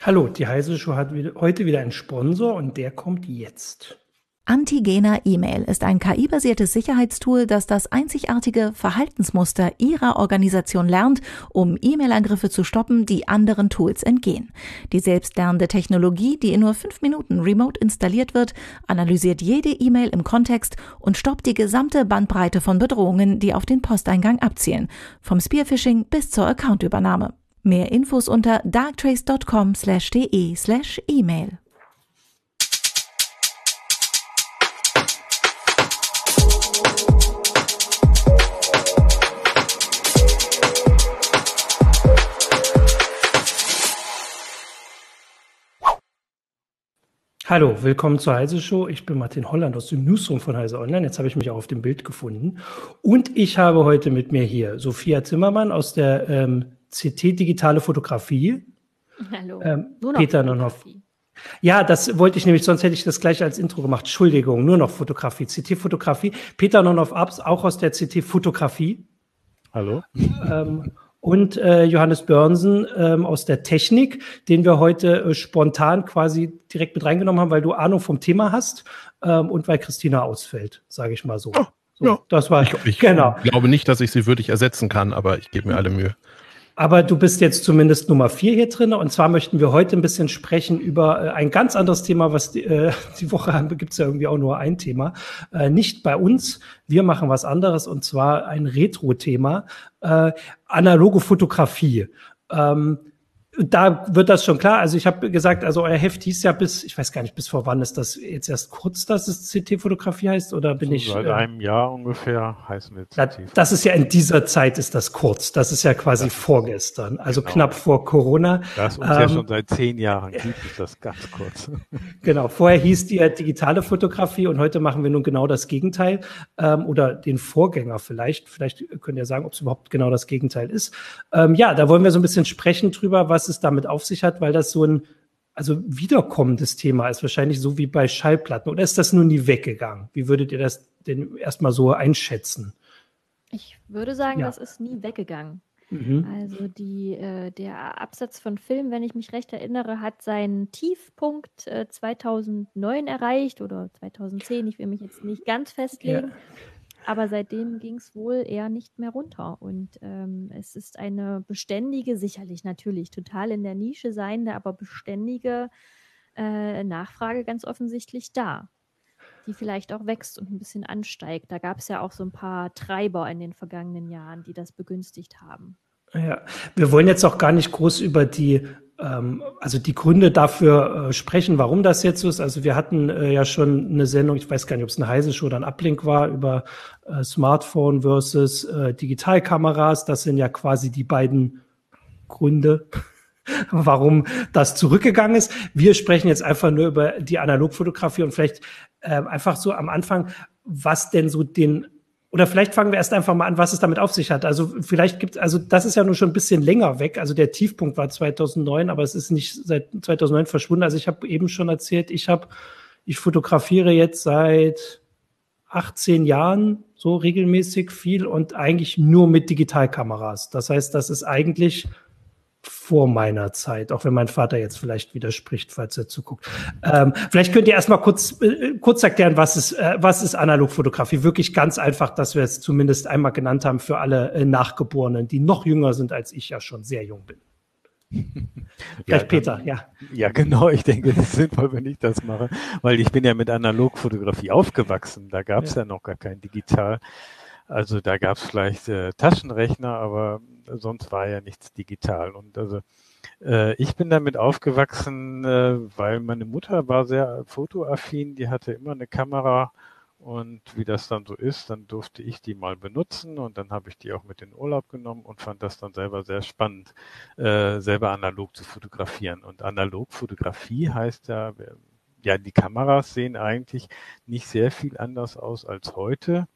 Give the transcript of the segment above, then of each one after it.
Hallo, die Heise Show hat heute wieder einen Sponsor und der kommt jetzt. Antigena E-Mail ist ein KI-basiertes Sicherheitstool, das das einzigartige Verhaltensmuster Ihrer Organisation lernt, um E-Mail-Angriffe zu stoppen, die anderen Tools entgehen. Die selbstlernende Technologie, die in nur fünf Minuten remote installiert wird, analysiert jede E-Mail im Kontext und stoppt die gesamte Bandbreite von Bedrohungen, die auf den Posteingang abzielen, vom Spearphishing bis zur Accountübernahme. Mehr Infos unter darktrace.com/de/email. Hallo, willkommen zur Heise Show. Ich bin Martin Holland aus dem Newsroom von Heise Online. Jetzt habe ich mich auch auf dem Bild gefunden. Und ich habe heute mit mir hier Sophia Zimmermann aus der ähm, CT Digitale Fotografie. Hallo. Ähm, nur noch Peter Nonhoff. Ja, das wollte ich nämlich, sonst hätte ich das gleich als Intro gemacht. Entschuldigung, nur noch Fotografie, CT-Fotografie. Peter Nonhoff Abs, auch aus der CT-Fotografie. Hallo. Ähm, und äh, Johannes Börnsen ähm, aus der Technik, den wir heute äh, spontan quasi direkt mit reingenommen haben, weil du Ahnung vom Thema hast ähm, und weil Christina ausfällt, sage ich mal so. Oh, so ja. Das war ich, ich genau. glaube nicht, dass ich sie würdig ersetzen kann, aber ich gebe mir alle Mühe. Aber du bist jetzt zumindest Nummer vier hier drin. Und zwar möchten wir heute ein bisschen sprechen über äh, ein ganz anderes Thema, was die, äh, die Woche gibt es ja irgendwie auch nur ein Thema. Äh, nicht bei uns. Wir machen was anderes und zwar ein Retro-Thema. Äh, analoge Fotografie. Ähm, da wird das schon klar. Also ich habe gesagt, also euer Heft hieß ja bis, ich weiß gar nicht, bis vor wann ist das jetzt erst kurz, dass es CT-Fotografie heißt oder bin so ich? Seit äh, einem Jahr ungefähr heißen wir CT. Das ist ja in dieser Zeit ist das kurz. Das ist ja quasi das vorgestern, also genau. knapp vor Corona. Das uns ähm, ja schon seit zehn Jahren gibt, ist das ganz kurz. Genau. Vorher hieß die ja digitale Fotografie und heute machen wir nun genau das Gegenteil ähm, oder den Vorgänger vielleicht. Vielleicht könnt ihr sagen, ob es überhaupt genau das Gegenteil ist. Ähm, ja, da wollen wir so ein bisschen sprechen drüber, was es damit auf sich hat, weil das so ein also wiederkommendes Thema ist, wahrscheinlich so wie bei Schallplatten. Oder ist das nur nie weggegangen? Wie würdet ihr das denn erstmal so einschätzen? Ich würde sagen, ja. das ist nie weggegangen. Mhm. Also die, äh, der Absatz von Film, wenn ich mich recht erinnere, hat seinen Tiefpunkt äh, 2009 erreicht oder 2010. Ich will mich jetzt nicht ganz festlegen. Ja. Aber seitdem ging es wohl eher nicht mehr runter. Und ähm, es ist eine beständige, sicherlich natürlich total in der Nische seiende, aber beständige äh, Nachfrage ganz offensichtlich da, die vielleicht auch wächst und ein bisschen ansteigt. Da gab es ja auch so ein paar Treiber in den vergangenen Jahren, die das begünstigt haben. Ja, wir wollen jetzt auch gar nicht groß über die also die Gründe dafür äh, sprechen, warum das jetzt so ist. Also wir hatten äh, ja schon eine Sendung, ich weiß gar nicht, ob es eine heiße Show oder ein Ablink war, über äh, Smartphone versus Digitalkameras. Das sind ja quasi die beiden Gründe, warum das zurückgegangen ist. Wir sprechen jetzt einfach nur über die Analogfotografie und vielleicht einfach so am Anfang, was denn so den oder vielleicht fangen wir erst einfach mal an, was es damit auf sich hat. Also vielleicht gibt also das ist ja nur schon ein bisschen länger weg. Also der Tiefpunkt war 2009, aber es ist nicht seit 2009 verschwunden. Also ich habe eben schon erzählt, ich habe, ich fotografiere jetzt seit 18 Jahren so regelmäßig viel und eigentlich nur mit Digitalkameras. Das heißt, das ist eigentlich vor meiner Zeit, auch wenn mein Vater jetzt vielleicht widerspricht, falls er zuguckt. Ähm, vielleicht könnt ihr erstmal kurz, äh, kurz erklären, was ist, äh, was ist Analogfotografie? Wirklich ganz einfach, dass wir es zumindest einmal genannt haben für alle äh, Nachgeborenen, die noch jünger sind, als ich ja schon sehr jung bin. Vielleicht ja, Peter, ja. Ja, genau. Ich denke, es ist sinnvoll, wenn ich das mache, weil ich bin ja mit Analogfotografie aufgewachsen. Da gab es ja. ja. noch gar kein Digital. Also da gab es vielleicht äh, Taschenrechner, aber sonst war ja nichts digital. Und also äh, ich bin damit aufgewachsen, äh, weil meine Mutter war sehr fotoaffin, die hatte immer eine Kamera und wie das dann so ist, dann durfte ich die mal benutzen und dann habe ich die auch mit in Urlaub genommen und fand das dann selber sehr spannend, äh, selber analog zu fotografieren. Und Analogfotografie heißt ja, ja, die Kameras sehen eigentlich nicht sehr viel anders aus als heute.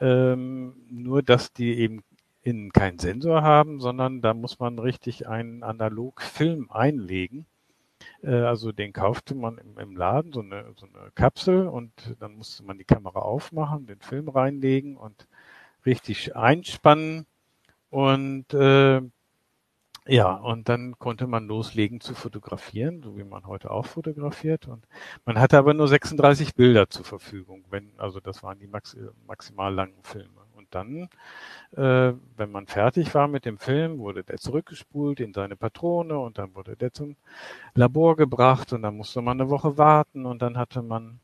Ähm, nur, dass die eben innen keinen Sensor haben, sondern da muss man richtig einen Analogfilm einlegen. Äh, also den kaufte man im, im Laden, so eine, so eine Kapsel und dann musste man die Kamera aufmachen, den Film reinlegen und richtig einspannen. Und äh, Ja, und dann konnte man loslegen zu fotografieren, so wie man heute auch fotografiert. Und man hatte aber nur 36 Bilder zur Verfügung, wenn, also das waren die max, maximal langen Filme. Und dann, äh, wenn man fertig war mit dem Film, wurde der zurückgespult in seine Patrone und dann wurde der zum Labor gebracht und dann musste man eine Woche warten und dann hatte man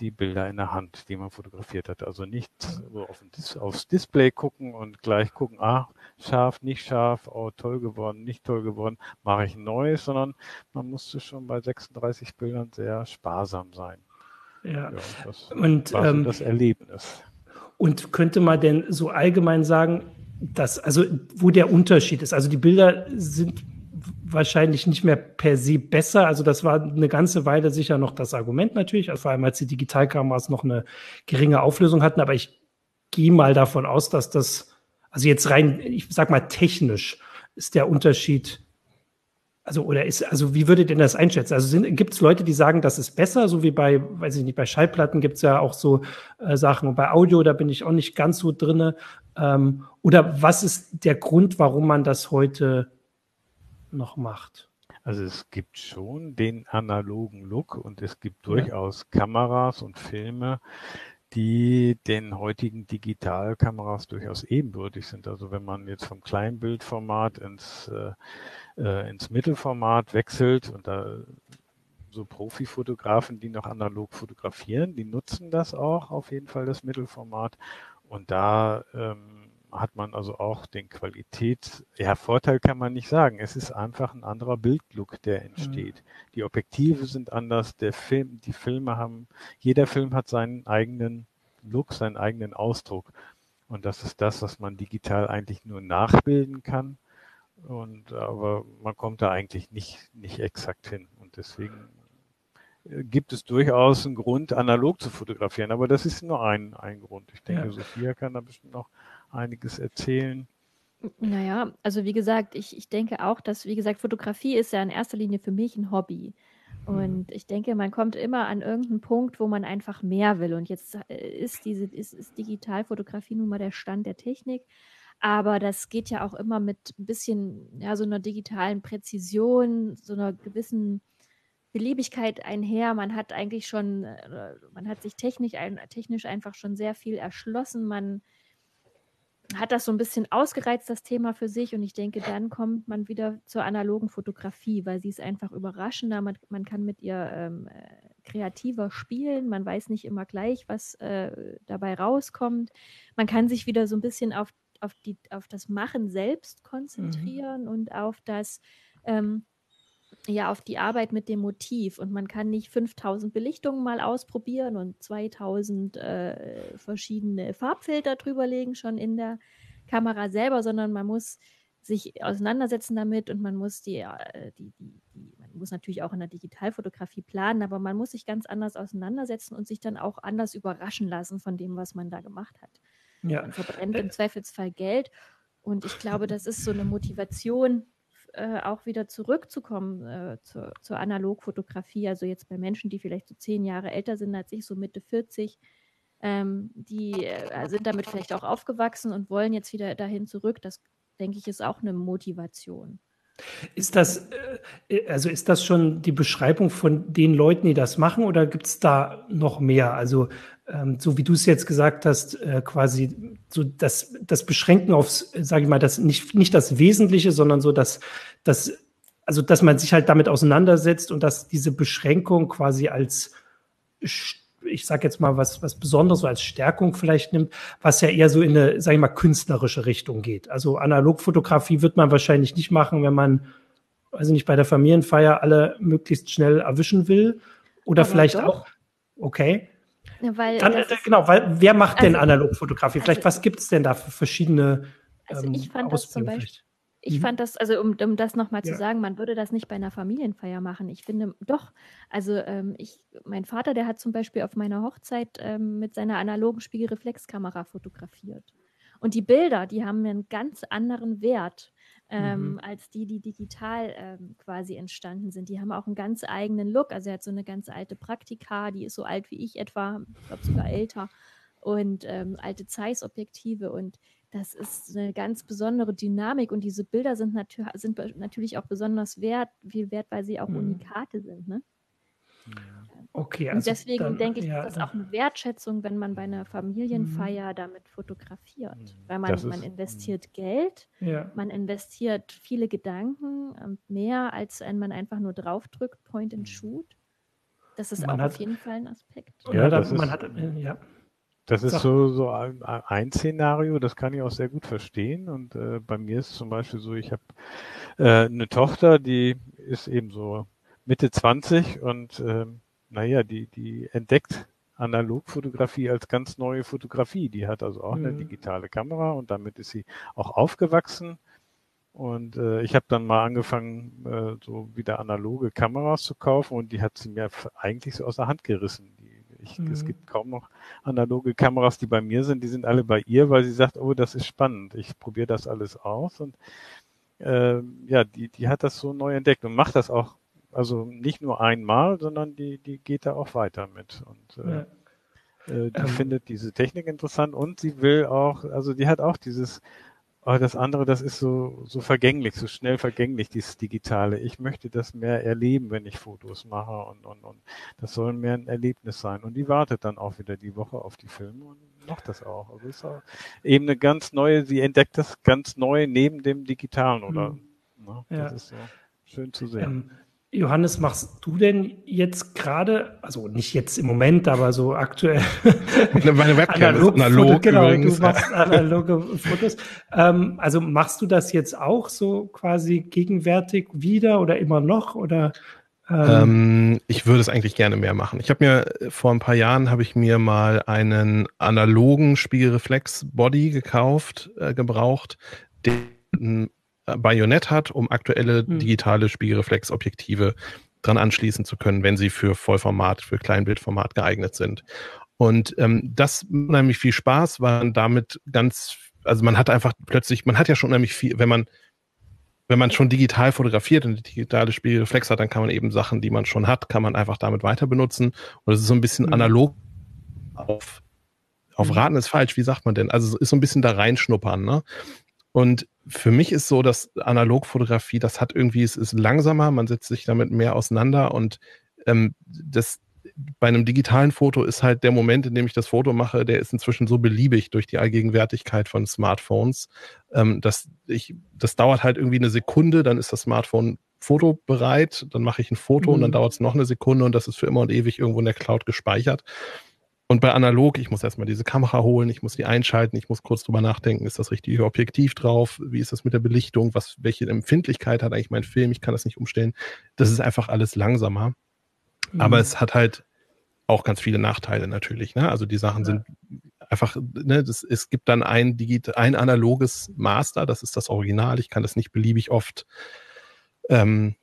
die Bilder in der Hand, die man fotografiert hat. Also nicht so auf Dis aufs Display gucken und gleich gucken, ah, scharf, nicht scharf, oh, toll geworden, nicht toll geworden, mache ich ein neues, sondern man musste schon bei 36 Bildern sehr sparsam sein. Ja, ja das und war ähm, so das Erlebnis. Und könnte man denn so allgemein sagen, dass, also wo der Unterschied ist? Also die Bilder sind wahrscheinlich nicht mehr per se besser. Also das war eine ganze Weile sicher noch das Argument natürlich, also vor allem als die Digitalkameras noch eine geringe Auflösung hatten. Aber ich gehe mal davon aus, dass das, also jetzt rein, ich sag mal technisch, ist der Unterschied, also oder ist, also wie würdet ihr das einschätzen? Also gibt es Leute, die sagen, das ist besser, so wie bei, weiß ich nicht, bei Schallplatten gibt es ja auch so äh, Sachen und bei Audio, da bin ich auch nicht ganz so drinne. Ähm, oder was ist der Grund, warum man das heute noch macht. Also es gibt schon den analogen Look und es gibt durchaus ja. Kameras und Filme, die den heutigen Digitalkameras durchaus ebenbürtig sind. Also wenn man jetzt vom Kleinbildformat ins, äh, äh, ins Mittelformat wechselt und da so Profifotografen, die noch analog fotografieren, die nutzen das auch auf jeden Fall, das Mittelformat. Und da ähm, hat man also auch den Qualität, ja, Vorteil kann man nicht sagen. Es ist einfach ein anderer Bildlook, der entsteht. Mhm. Die Objektive sind anders, der Film, die Filme haben, jeder Film hat seinen eigenen Look, seinen eigenen Ausdruck. Und das ist das, was man digital eigentlich nur nachbilden kann. Und, aber man kommt da eigentlich nicht, nicht exakt hin. Und deswegen äh, gibt es durchaus einen Grund, analog zu fotografieren. Aber das ist nur ein, ein Grund. Ich denke, ja. Sophia kann da bestimmt noch einiges erzählen. Naja, also wie gesagt, ich, ich denke auch, dass, wie gesagt, Fotografie ist ja in erster Linie für mich ein Hobby. Mhm. Und ich denke, man kommt immer an irgendeinen Punkt, wo man einfach mehr will. Und jetzt äh, ist diese ist, ist Digitalfotografie nun mal der Stand der Technik. Aber das geht ja auch immer mit ein bisschen, ja, so einer digitalen Präzision, so einer gewissen Beliebigkeit einher. Man hat eigentlich schon, äh, man hat sich technisch, technisch einfach schon sehr viel erschlossen. Man hat das so ein bisschen ausgereizt, das Thema für sich. Und ich denke, dann kommt man wieder zur analogen Fotografie, weil sie ist einfach überraschender. Man, man kann mit ihr ähm, äh, kreativer spielen. Man weiß nicht immer gleich, was äh, dabei rauskommt. Man kann sich wieder so ein bisschen auf, auf, die, auf das Machen selbst konzentrieren mhm. und auf das. Ähm, ja auf die Arbeit mit dem Motiv und man kann nicht 5000 Belichtungen mal ausprobieren und 2000 äh, verschiedene Farbfilter drüberlegen schon in der Kamera selber, sondern man muss sich auseinandersetzen damit und man muss die, äh, die, die, die, man muss natürlich auch in der Digitalfotografie planen, aber man muss sich ganz anders auseinandersetzen und sich dann auch anders überraschen lassen von dem, was man da gemacht hat. Ja. Man verbrennt im Zweifelsfall Geld und ich glaube, das ist so eine Motivation, äh, auch wieder zurückzukommen äh, zur, zur Analogfotografie. Also jetzt bei Menschen, die vielleicht so zehn Jahre älter sind als ich, so Mitte 40, ähm, die äh, sind damit vielleicht auch aufgewachsen und wollen jetzt wieder dahin zurück. Das denke ich ist auch eine Motivation. Ist das, äh, also ist das schon die Beschreibung von den Leuten, die das machen, oder gibt es da noch mehr? Also, so wie du es jetzt gesagt hast, äh, quasi so das, das Beschränken aufs, sage ich mal, das nicht, nicht das Wesentliche, sondern so das, das, also dass man sich halt damit auseinandersetzt und dass diese Beschränkung quasi als ich sage jetzt mal, was, was Besonderes so als Stärkung vielleicht nimmt, was ja eher so in eine, sage ich mal, künstlerische Richtung geht. Also Analogfotografie wird man wahrscheinlich nicht machen, wenn man, also nicht bei der Familienfeier alle möglichst schnell erwischen will. Oder Aber vielleicht doch. auch, okay. Ja, weil Dann, äh, genau, weil wer macht also, denn Analogfotografie? Vielleicht, also, was gibt es denn da für verschiedene also ich ähm, fand das zum Beispiel, ich mhm. fand das, also um, um das nochmal ja. zu sagen, man würde das nicht bei einer Familienfeier machen. Ich finde, doch, also ähm, ich, mein Vater, der hat zum Beispiel auf meiner Hochzeit ähm, mit seiner analogen Spiegelreflexkamera fotografiert. Und die Bilder, die haben einen ganz anderen Wert ähm, mhm. als die, die digital ähm, quasi entstanden sind. Die haben auch einen ganz eigenen Look. Also er hat so eine ganz alte Praktika, die ist so alt wie ich etwa, ich glaube sogar älter und ähm, alte Zeiss-Objektive und das ist eine ganz besondere Dynamik und diese Bilder sind, natür sind natürlich auch besonders wert, viel wert, weil sie auch mhm. Unikate sind. Ne? Okay, also und deswegen dann, denke ich, ja, ist das auch eine Wertschätzung, wenn man bei einer Familienfeier mhm. damit fotografiert. Mhm. Weil man, ist, man investiert mhm. Geld, ja. man investiert viele Gedanken, ähm, mehr als wenn man einfach nur draufdrückt, Point and Shoot. Das ist man auch hat, auf jeden Fall ein Aspekt. Ja, das ist, hat, äh, ja. Das ist so, so ein, ein, Szenario, das kann ich auch sehr gut verstehen. Und äh, bei mir ist zum Beispiel so, ich habe äh, eine Tochter, die ist eben so Mitte 20 und äh, naja, die, die entdeckt Analogfotografie als ganz neue Fotografie. Die hat also auch mhm. eine digitale Kamera und damit ist sie auch aufgewachsen. Und äh, ich habe dann mal angefangen, äh, so wieder analoge Kameras zu kaufen und die hat sie mir eigentlich so aus der Hand gerissen. Ich, mhm. Es gibt kaum noch analoge Kameras, die bei mir sind. Die sind alle bei ihr, weil sie sagt, oh, das ist spannend. Ich probiere das alles aus. Und äh, ja, die, die hat das so neu entdeckt und macht das auch, also nicht nur einmal, sondern die, die geht da auch weiter mit. Und äh, ja. äh, die ähm. findet diese Technik interessant und sie will auch, also die hat auch dieses aber das andere, das ist so, so vergänglich, so schnell vergänglich, dieses Digitale. Ich möchte das mehr erleben, wenn ich Fotos mache und, und, und das soll mehr ein Erlebnis sein. Und die wartet dann auch wieder die Woche auf die Filme und macht das auch. Also ist auch eben eine ganz neue, sie entdeckt das ganz neu neben dem Digitalen oder, mhm. das ja. ist so schön zu sehen. Ähm, Johannes, machst du denn jetzt gerade, also nicht jetzt im Moment, aber so aktuell meine Webcam analog, ist analog Foto, genau, übrigens. du machst analoge Fotos. Ähm, also machst du das jetzt auch so quasi gegenwärtig wieder oder immer noch oder? Ähm, ähm, ich würde es eigentlich gerne mehr machen. Ich habe mir vor ein paar Jahren habe ich mir mal einen analogen Spiegelreflex Body gekauft, äh, gebraucht, den Bajonett hat, um aktuelle hm. digitale Spiegelreflexobjektive dran anschließen zu können, wenn sie für Vollformat, für Kleinbildformat geeignet sind. Und ähm, das unheimlich viel Spaß, weil damit ganz, also man hat einfach plötzlich, man hat ja schon unheimlich viel, wenn man wenn man schon digital fotografiert und digitale Spiegelreflex hat, dann kann man eben Sachen, die man schon hat, kann man einfach damit weiter benutzen. Und es ist so ein bisschen hm. analog auf, auf. Raten ist falsch, wie sagt man denn? Also ist so ein bisschen da reinschnuppern, ne? Und für mich ist so, dass Analogfotografie, das hat irgendwie, es ist langsamer, man setzt sich damit mehr auseinander und ähm, das bei einem digitalen Foto ist halt der Moment, in dem ich das Foto mache, der ist inzwischen so beliebig durch die Allgegenwärtigkeit von Smartphones, ähm, dass ich, das dauert halt irgendwie eine Sekunde, dann ist das Smartphone fotobereit, dann mache ich ein Foto mhm. und dann mhm. dauert es noch eine Sekunde und das ist für immer und ewig irgendwo in der Cloud gespeichert. Und bei analog, ich muss erstmal diese Kamera holen, ich muss die einschalten, ich muss kurz drüber nachdenken, ist das richtige Objektiv drauf, wie ist das mit der Belichtung, was, welche Empfindlichkeit hat eigentlich mein Film, ich kann das nicht umstellen. Das ist einfach alles langsamer. Mhm. Aber es hat halt auch ganz viele Nachteile natürlich. Ne? Also die Sachen ja. sind einfach, ne, das, es gibt dann ein, digit ein analoges Master, das ist das Original. Ich kann das nicht beliebig oft ähm,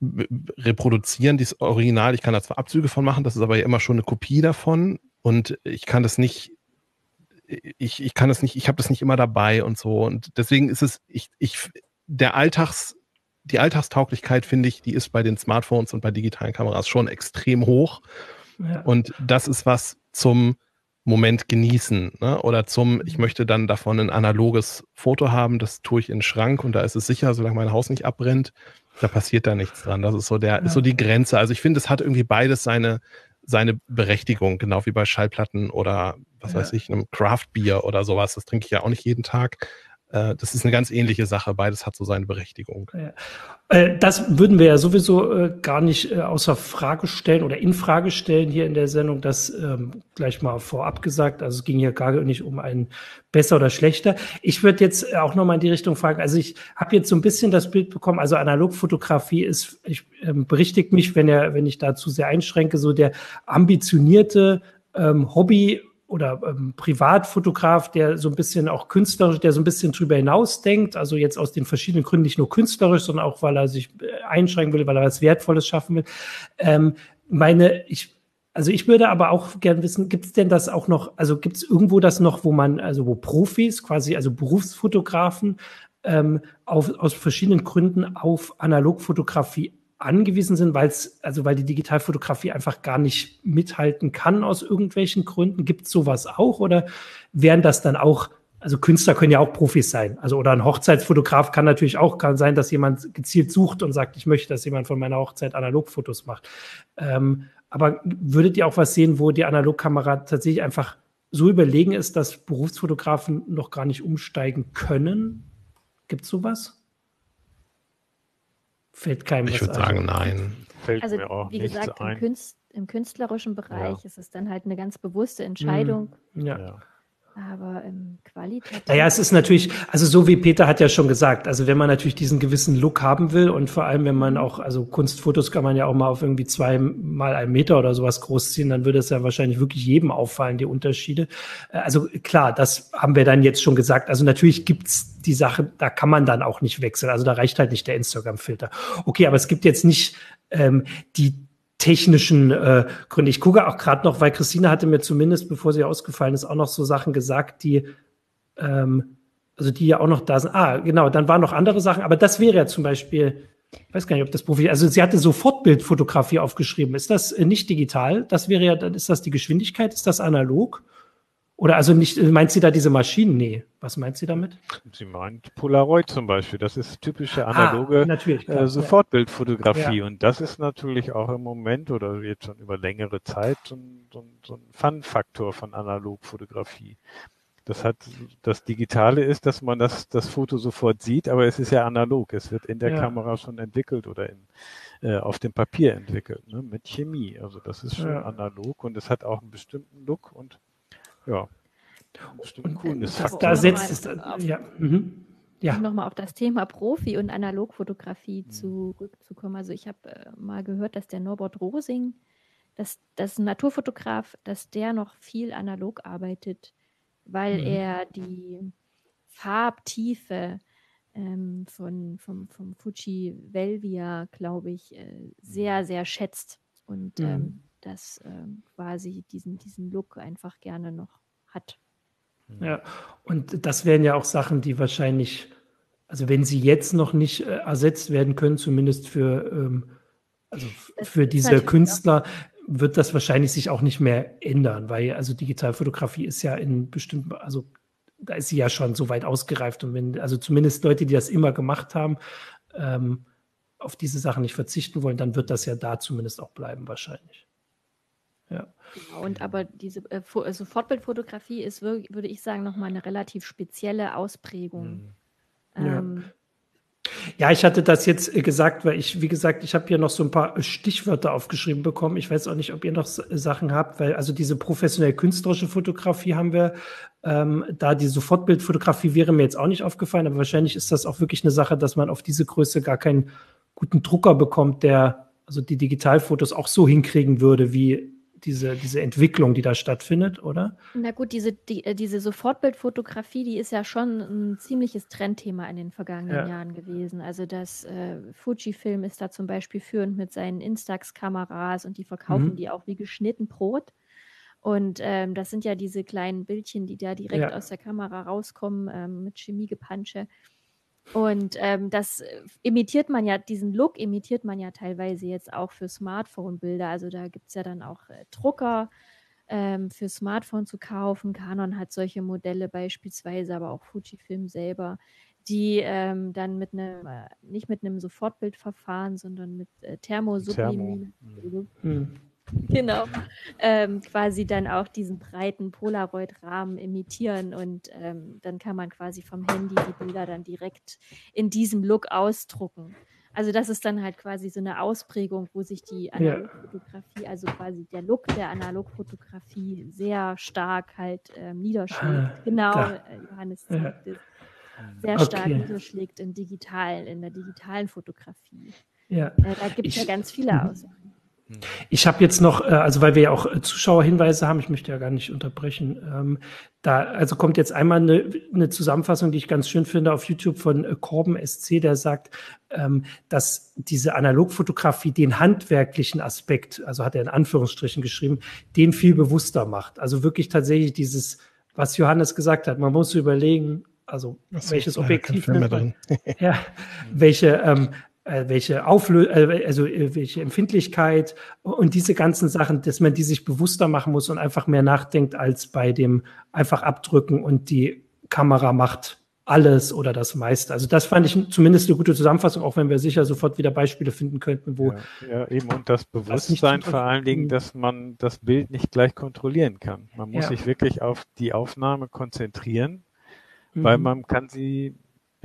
reproduzieren, dieses Original. Ich kann da zwar Abzüge von machen, das ist aber ja immer schon eine Kopie davon. Und ich kann das nicht, ich, ich kann das nicht, ich habe das nicht immer dabei und so. Und deswegen ist es, ich, ich, der Alltags, die Alltagstauglichkeit, finde ich, die ist bei den Smartphones und bei digitalen Kameras schon extrem hoch. Ja. Und das ist was zum Moment genießen. Ne? Oder zum, ich möchte dann davon ein analoges Foto haben, das tue ich in den Schrank und da ist es sicher, solange mein Haus nicht abbrennt, da passiert da nichts dran. Das ist so der, ja. ist so die Grenze. Also ich finde, es hat irgendwie beides seine, seine Berechtigung, genau wie bei Schallplatten oder was ja. weiß ich, einem Craft Beer oder sowas. Das trinke ich ja auch nicht jeden Tag. Äh, das ist eine ganz ähnliche Sache. Beides hat so seine Berechtigung. Äh, das würden wir ja sowieso äh, gar nicht außer Frage stellen oder in Frage stellen hier in der Sendung. Das ähm, gleich mal vorab gesagt. Also es ging hier gar nicht um ein besser oder schlechter. Ich würde jetzt auch noch mal in die Richtung fragen. Also ich habe jetzt so ein bisschen das Bild bekommen. Also Analogfotografie ist, ich ähm, berichtigt mich, wenn er, wenn ich dazu sehr einschränke, so der ambitionierte ähm, Hobby oder ähm, Privatfotograf, der so ein bisschen auch künstlerisch, der so ein bisschen drüber hinaus denkt, also jetzt aus den verschiedenen Gründen nicht nur künstlerisch, sondern auch, weil er sich äh, einschränken will, weil er was Wertvolles schaffen will. Ähm, meine, ich, also ich würde aber auch gern wissen, gibt es denn das auch noch, also gibt es irgendwo das noch, wo man, also wo Profis, quasi, also Berufsfotografen, ähm, auf, aus verschiedenen Gründen auf Analogfotografie angewiesen sind, weil es, also weil die Digitalfotografie einfach gar nicht mithalten kann aus irgendwelchen Gründen. Gibt es sowas auch oder wären das dann auch also Künstler können ja auch Profis sein. Also oder ein Hochzeitsfotograf kann natürlich auch kann sein, dass jemand gezielt sucht und sagt, ich möchte, dass jemand von meiner Hochzeit Analogfotos macht. Ähm, aber würdet ihr auch was sehen, wo die Analogkamera tatsächlich einfach so überlegen ist, dass Berufsfotografen noch gar nicht umsteigen können? Gibt es sowas? Fällt keinem Ich würde sagen, nein. Fällt also, mir auch wie gesagt, im, Künst, im, künstlerischen Bereich ja. ist es dann halt eine ganz bewusste Entscheidung. Mhm. Ja. ja. Aber im Qualitativ. Naja, es ist natürlich, also so wie Peter hat ja schon gesagt, also wenn man natürlich diesen gewissen Look haben will und vor allem, wenn man mhm. auch, also Kunstfotos kann man ja auch mal auf irgendwie zwei mal einen Meter oder sowas großziehen, dann würde es ja wahrscheinlich wirklich jedem auffallen, die Unterschiede. Äh, also klar, das haben wir dann jetzt schon gesagt. Also natürlich gibt's die Sache, da kann man dann auch nicht wechseln. Also da reicht halt nicht der Instagram-Filter. Okay, aber es gibt jetzt nicht ähm, die technischen äh, Gründe. Ich gucke auch gerade noch, weil Christine hatte mir zumindest, bevor sie ausgefallen ist, auch noch so Sachen gesagt, die ähm, also die ja auch noch da sind. Ah, genau, dann waren noch andere Sachen, aber das wäre ja zum Beispiel, ich weiß gar nicht, ob das Profil, also sie hatte so Fortbildfotografie aufgeschrieben. Ist das äh, nicht digital? Das wäre ja, dann ist das die Geschwindigkeit? Ist das analog? Oder also nicht, meint sie da diese Maschinen? Nee. Was meint sie damit? Sie meint Polaroid zum Beispiel. Das ist typische ah, analoge ah, äh, Sofortbildfotografie. Ja. Und das ist natürlich auch im Moment oder jetzt schon über längere Zeit so ein, so ein, so ein Fun-Faktor von Analogfotografie. Das hat, das Digitale ist, dass man das, das Foto sofort sieht, aber es ist ja analog. Es wird in der ja. Kamera schon entwickelt oder in, äh, auf dem Papier entwickelt, ne, mit Chemie. Also das ist schon ja. analog und es hat auch einen bestimmten Look und ja. Bestimmt cool. Das, das da setzt es, ja. Mhm. Ja. Um nochmal auf das Thema Profi- und Analogfotografie mhm. zurückzukommen. Also ich habe äh, mal gehört, dass der Norbert Rosing, dass das Naturfotograf, dass der noch viel analog arbeitet, weil mhm. er die Farbtiefe ähm, von, vom, vom Fuji Velvia, glaube ich, äh, sehr, sehr schätzt. Und mhm. ähm, das ähm, quasi diesen, diesen Look einfach gerne noch hat. Ja, und das wären ja auch Sachen, die wahrscheinlich, also wenn sie jetzt noch nicht äh, ersetzt werden können, zumindest für, ähm, also für diese Künstler, wird das wahrscheinlich sich auch nicht mehr ändern, weil also Digitalfotografie ist ja in bestimmten, also da ist sie ja schon so weit ausgereift und wenn, also zumindest Leute, die das immer gemacht haben, ähm, auf diese Sachen nicht verzichten wollen, dann wird das ja da zumindest auch bleiben wahrscheinlich. Ja. Genau, und aber diese äh, also Fortbildfotografie ist, würde ich sagen, nochmal eine relativ spezielle Ausprägung. Mhm. Ähm, ja. ich hatte das jetzt äh, gesagt, weil ich, wie gesagt, ich habe hier noch so ein paar Stichwörter aufgeschrieben bekommen. Ich weiß auch nicht, ob ihr noch Sachen habt, weil also diese professionell künstlerische Fotografie haben wir, ähm, da die Sofortbildfotografie wäre mir jetzt auch nicht aufgefallen, aber wahrscheinlich ist das auch wirklich eine Sache, dass man auf diese Größe gar keinen guten Drucker bekommt, der also die Digitalfotos auch so hinkriegen würde, wie diese, diese Entwicklung, die da stattfindet, oder? Na gut, diese, die, äh, diese Sofortbildfotografie, die ist ja schon ein ziemliches Trendthema in den vergangenen ja. Jahren gewesen. Also das äh, Fujifilm ist da zum Beispiel führend mit seinen Instax-Kameras und die verkaufen mhm. die auch wie geschnitten Brot. Und ähm, das sind ja diese kleinen Bildchen, die da direkt ja. aus der Kamera rauskommen ähm, mit Chemiegepansche. Und ähm, das äh, imitiert man ja, diesen Look imitiert man ja teilweise jetzt auch für Smartphone-Bilder. Also da gibt es ja dann auch äh, Drucker ähm, für Smartphone zu kaufen. Canon hat solche Modelle beispielsweise, aber auch Fujifilm selber, die ähm, dann mit einem, äh, nicht mit einem Sofortbildverfahren, sondern mit äh, Thermosublimierung. Thermo. Mhm genau, ähm, quasi dann auch diesen breiten Polaroid-Rahmen imitieren und ähm, dann kann man quasi vom Handy die Bilder dann direkt in diesem Look ausdrucken. Also das ist dann halt quasi so eine Ausprägung, wo sich die Analogfotografie, also quasi der Look der Analogfotografie sehr stark halt ähm, niederschlägt. Ah, genau, äh, Johannes ja. sehr stark okay. niederschlägt in digital, in der digitalen Fotografie. Ja. Äh, da gibt es ja ganz viele mhm. Aussagen. Ich habe jetzt noch, äh, also weil wir ja auch äh, Zuschauerhinweise haben, ich möchte ja gar nicht unterbrechen. Ähm, da, also kommt jetzt einmal eine, eine Zusammenfassung, die ich ganz schön finde auf YouTube von äh, Corben SC, der sagt, ähm, dass diese Analogfotografie den handwerklichen Aspekt, also hat er in Anführungsstrichen geschrieben, den viel bewusster macht. Also wirklich tatsächlich dieses, was Johannes gesagt hat, man muss überlegen, also so, welches Objektiv man, ja, welche ähm, äh, welche Auflö äh, also äh, welche Empfindlichkeit und diese ganzen Sachen, dass man die sich bewusster machen muss und einfach mehr nachdenkt als bei dem einfach abdrücken und die Kamera macht alles oder das meiste. Also das fand ich zumindest eine gute Zusammenfassung, auch wenn wir sicher sofort wieder Beispiele finden könnten, wo. Ja, ja eben und das Bewusstsein vor allen Dingen, dass man das Bild nicht gleich kontrollieren kann. Man muss ja. sich wirklich auf die Aufnahme konzentrieren, mhm. weil man kann sie,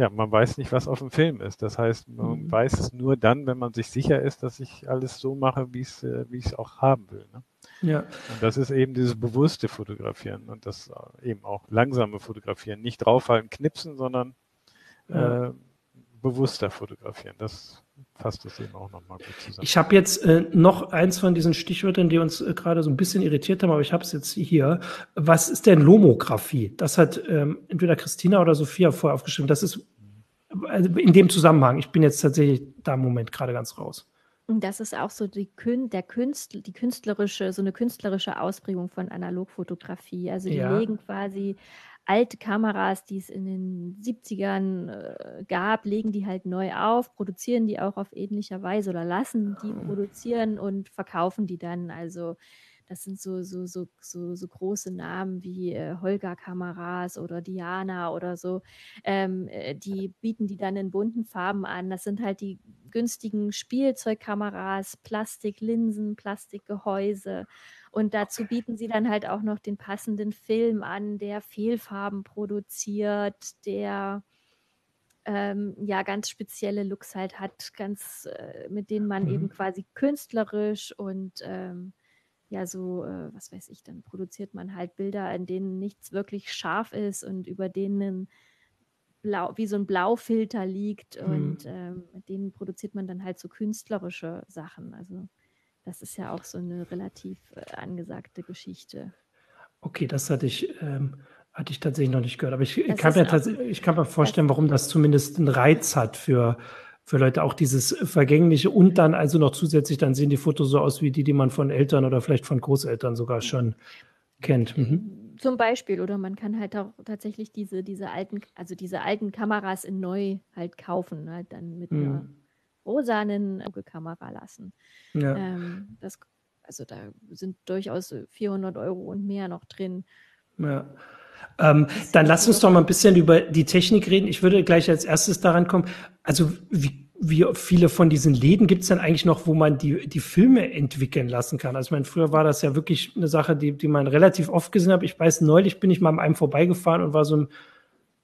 ja, man weiß nicht, was auf dem Film ist. Das heißt, man mhm. weiß es nur dann, wenn man sich sicher ist, dass ich alles so mache, wie es, äh, wie ich es auch haben will. Ne? Ja. Und das ist eben dieses bewusste Fotografieren und das äh, eben auch langsame Fotografieren. Nicht draufhalten, knipsen, sondern ja. äh, bewusster fotografieren. Das fasst es eben auch nochmal gut zusammen. Ich habe jetzt äh, noch eins von diesen Stichwörtern, die uns äh, gerade so ein bisschen irritiert haben, aber ich habe es jetzt hier. Was ist denn Lomographie? Das hat ähm, entweder Christina oder Sophia vorher aufgeschrieben. Das ist also in dem Zusammenhang. Ich bin jetzt tatsächlich da im Moment gerade ganz raus. Das ist auch so die, Kün der Künstl die künstlerische, so eine künstlerische Ausprägung von Analogfotografie. Also die ja. legen quasi alte Kameras, die es in den 70ern äh, gab, legen die halt neu auf, produzieren die auch auf ähnlicher Weise oder lassen die ah. produzieren und verkaufen die dann. Also das sind so, so, so, so, so große Namen wie äh, Holger Kameras oder Diana oder so. Ähm, äh, die bieten die dann in bunten Farben an. Das sind halt die günstigen Spielzeugkameras, Plastiklinsen, Plastikgehäuse. Und dazu bieten sie dann halt auch noch den passenden Film an, der Fehlfarben produziert, der ähm, ja ganz spezielle Looks halt hat, ganz äh, mit denen man mhm. eben quasi künstlerisch und ähm, ja so, äh, was weiß ich, dann produziert man halt Bilder, in denen nichts wirklich scharf ist und über denen Blau, wie so ein Blaufilter liegt mhm. und ähm, mit denen produziert man dann halt so künstlerische Sachen. Also das ist ja auch so eine relativ äh, angesagte Geschichte. Okay, das hatte ich, ähm, hatte ich tatsächlich noch nicht gehört. Aber ich, ich kann, mir ich kann mir vorstellen, warum das zumindest einen Reiz hat für, für Leute auch dieses Vergängliche und dann also noch zusätzlich, dann sehen die Fotos so aus wie die, die man von Eltern oder vielleicht von Großeltern sogar schon kennt. Mhm. Zum Beispiel, oder man kann halt auch tatsächlich diese, diese alten, also diese alten Kameras in neu halt kaufen, halt dann mit mhm. einer rosanen Kamera lassen. Ja. Ähm, das, also da sind durchaus 400 Euro und mehr noch drin. Ja. Ähm, dann lass uns doch mal ein bisschen über die Technik reden. Ich würde gleich als erstes daran kommen. Also wie, wie viele von diesen Läden gibt es denn eigentlich noch, wo man die, die Filme entwickeln lassen kann? Also ich meine, früher war das ja wirklich eine Sache, die, die man relativ oft gesehen hat. Ich weiß, neulich bin ich mal an einem vorbeigefahren und war so ein,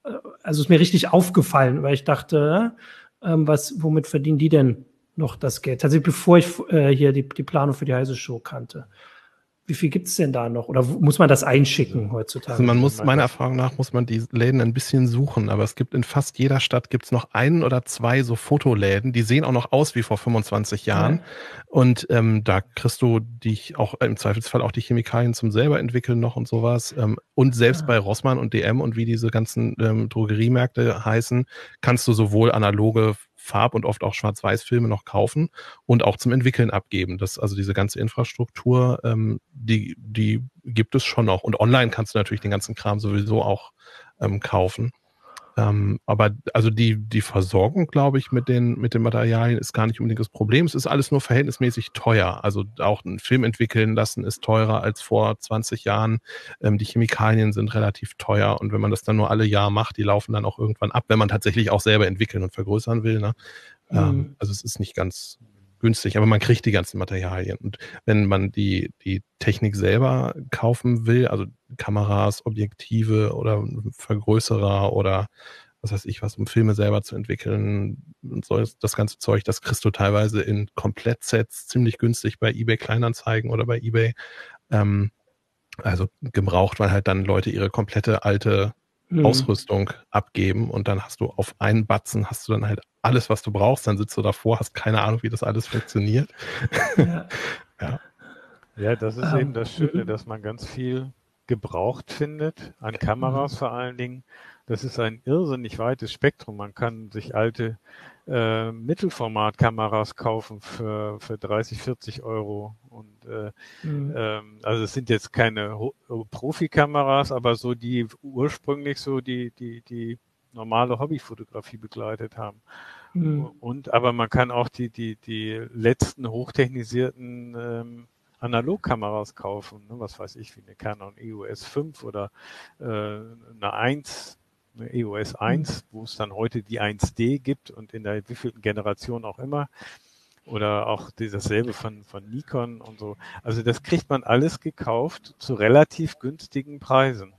äh, also ist mir richtig aufgefallen, weil ich dachte, ähm, was, womit verdienen die denn noch das Geld? Also bevor ich äh, hier die, die Planung für die heiße Show kannte. Wie viel gibt es denn da noch? Oder muss man das einschicken heutzutage? Also man muss, meiner Erfahrung nach, muss man die Läden ein bisschen suchen, aber es gibt in fast jeder Stadt gibt es noch einen oder zwei so Fotoläden, die sehen auch noch aus wie vor 25 Jahren. Ja. Und ähm, da kriegst du dich auch im Zweifelsfall auch die Chemikalien zum selber entwickeln noch und sowas. Ähm, und selbst ja. bei Rossmann und DM und wie diese ganzen ähm, Drogeriemärkte heißen, kannst du sowohl analoge Farb- und oft auch Schwarz-Weiß-Filme noch kaufen und auch zum Entwickeln abgeben. Das, also diese ganze Infrastruktur, ähm, die, die gibt es schon noch. Und online kannst du natürlich den ganzen Kram sowieso auch ähm, kaufen. Ähm, aber also die, die Versorgung, glaube ich, mit den, mit den Materialien ist gar nicht unbedingt das Problem. Es ist alles nur verhältnismäßig teuer. Also auch einen Film entwickeln lassen ist teurer als vor 20 Jahren. Ähm, die Chemikalien sind relativ teuer und wenn man das dann nur alle Jahr macht, die laufen dann auch irgendwann ab, wenn man tatsächlich auch selber entwickeln und vergrößern will. Ne? Mhm. Ähm, also es ist nicht ganz günstig, aber man kriegt die ganzen Materialien. Und wenn man die, die Technik selber kaufen will, also Kameras, Objektive oder Vergrößerer oder was weiß ich was, um Filme selber zu entwickeln und so das ganze Zeug, das kriegst du teilweise in Komplettsets ziemlich günstig bei eBay Kleinanzeigen oder bei eBay. Ähm, also gebraucht, weil halt dann Leute ihre komplette alte mhm. Ausrüstung abgeben und dann hast du auf einen Batzen hast du dann halt alles, was du brauchst, dann sitzt du davor, hast keine Ahnung, wie das alles funktioniert. Ja, ja. ja das ist um, eben das Schöne, dass man ganz viel gebraucht findet, an Kameras vor allen Dingen. Das ist ein irrsinnig weites Spektrum. Man kann sich alte äh, Mittelformatkameras kaufen für, für 30, 40 Euro. Und äh, mhm. ähm, also es sind jetzt keine Profikameras, aber so die ursprünglich so die, die, die normale Hobbyfotografie begleitet haben. Mhm. Und aber man kann auch die, die, die letzten hochtechnisierten ähm, Analogkameras kaufen, ne? was weiß ich, wie eine Canon EOS 5 oder äh, eine 1 EOS 1, wo es dann heute die 1D gibt und in der wievielten Generation auch immer. Oder auch dasselbe von, von Nikon und so. Also das kriegt man alles gekauft zu relativ günstigen Preisen.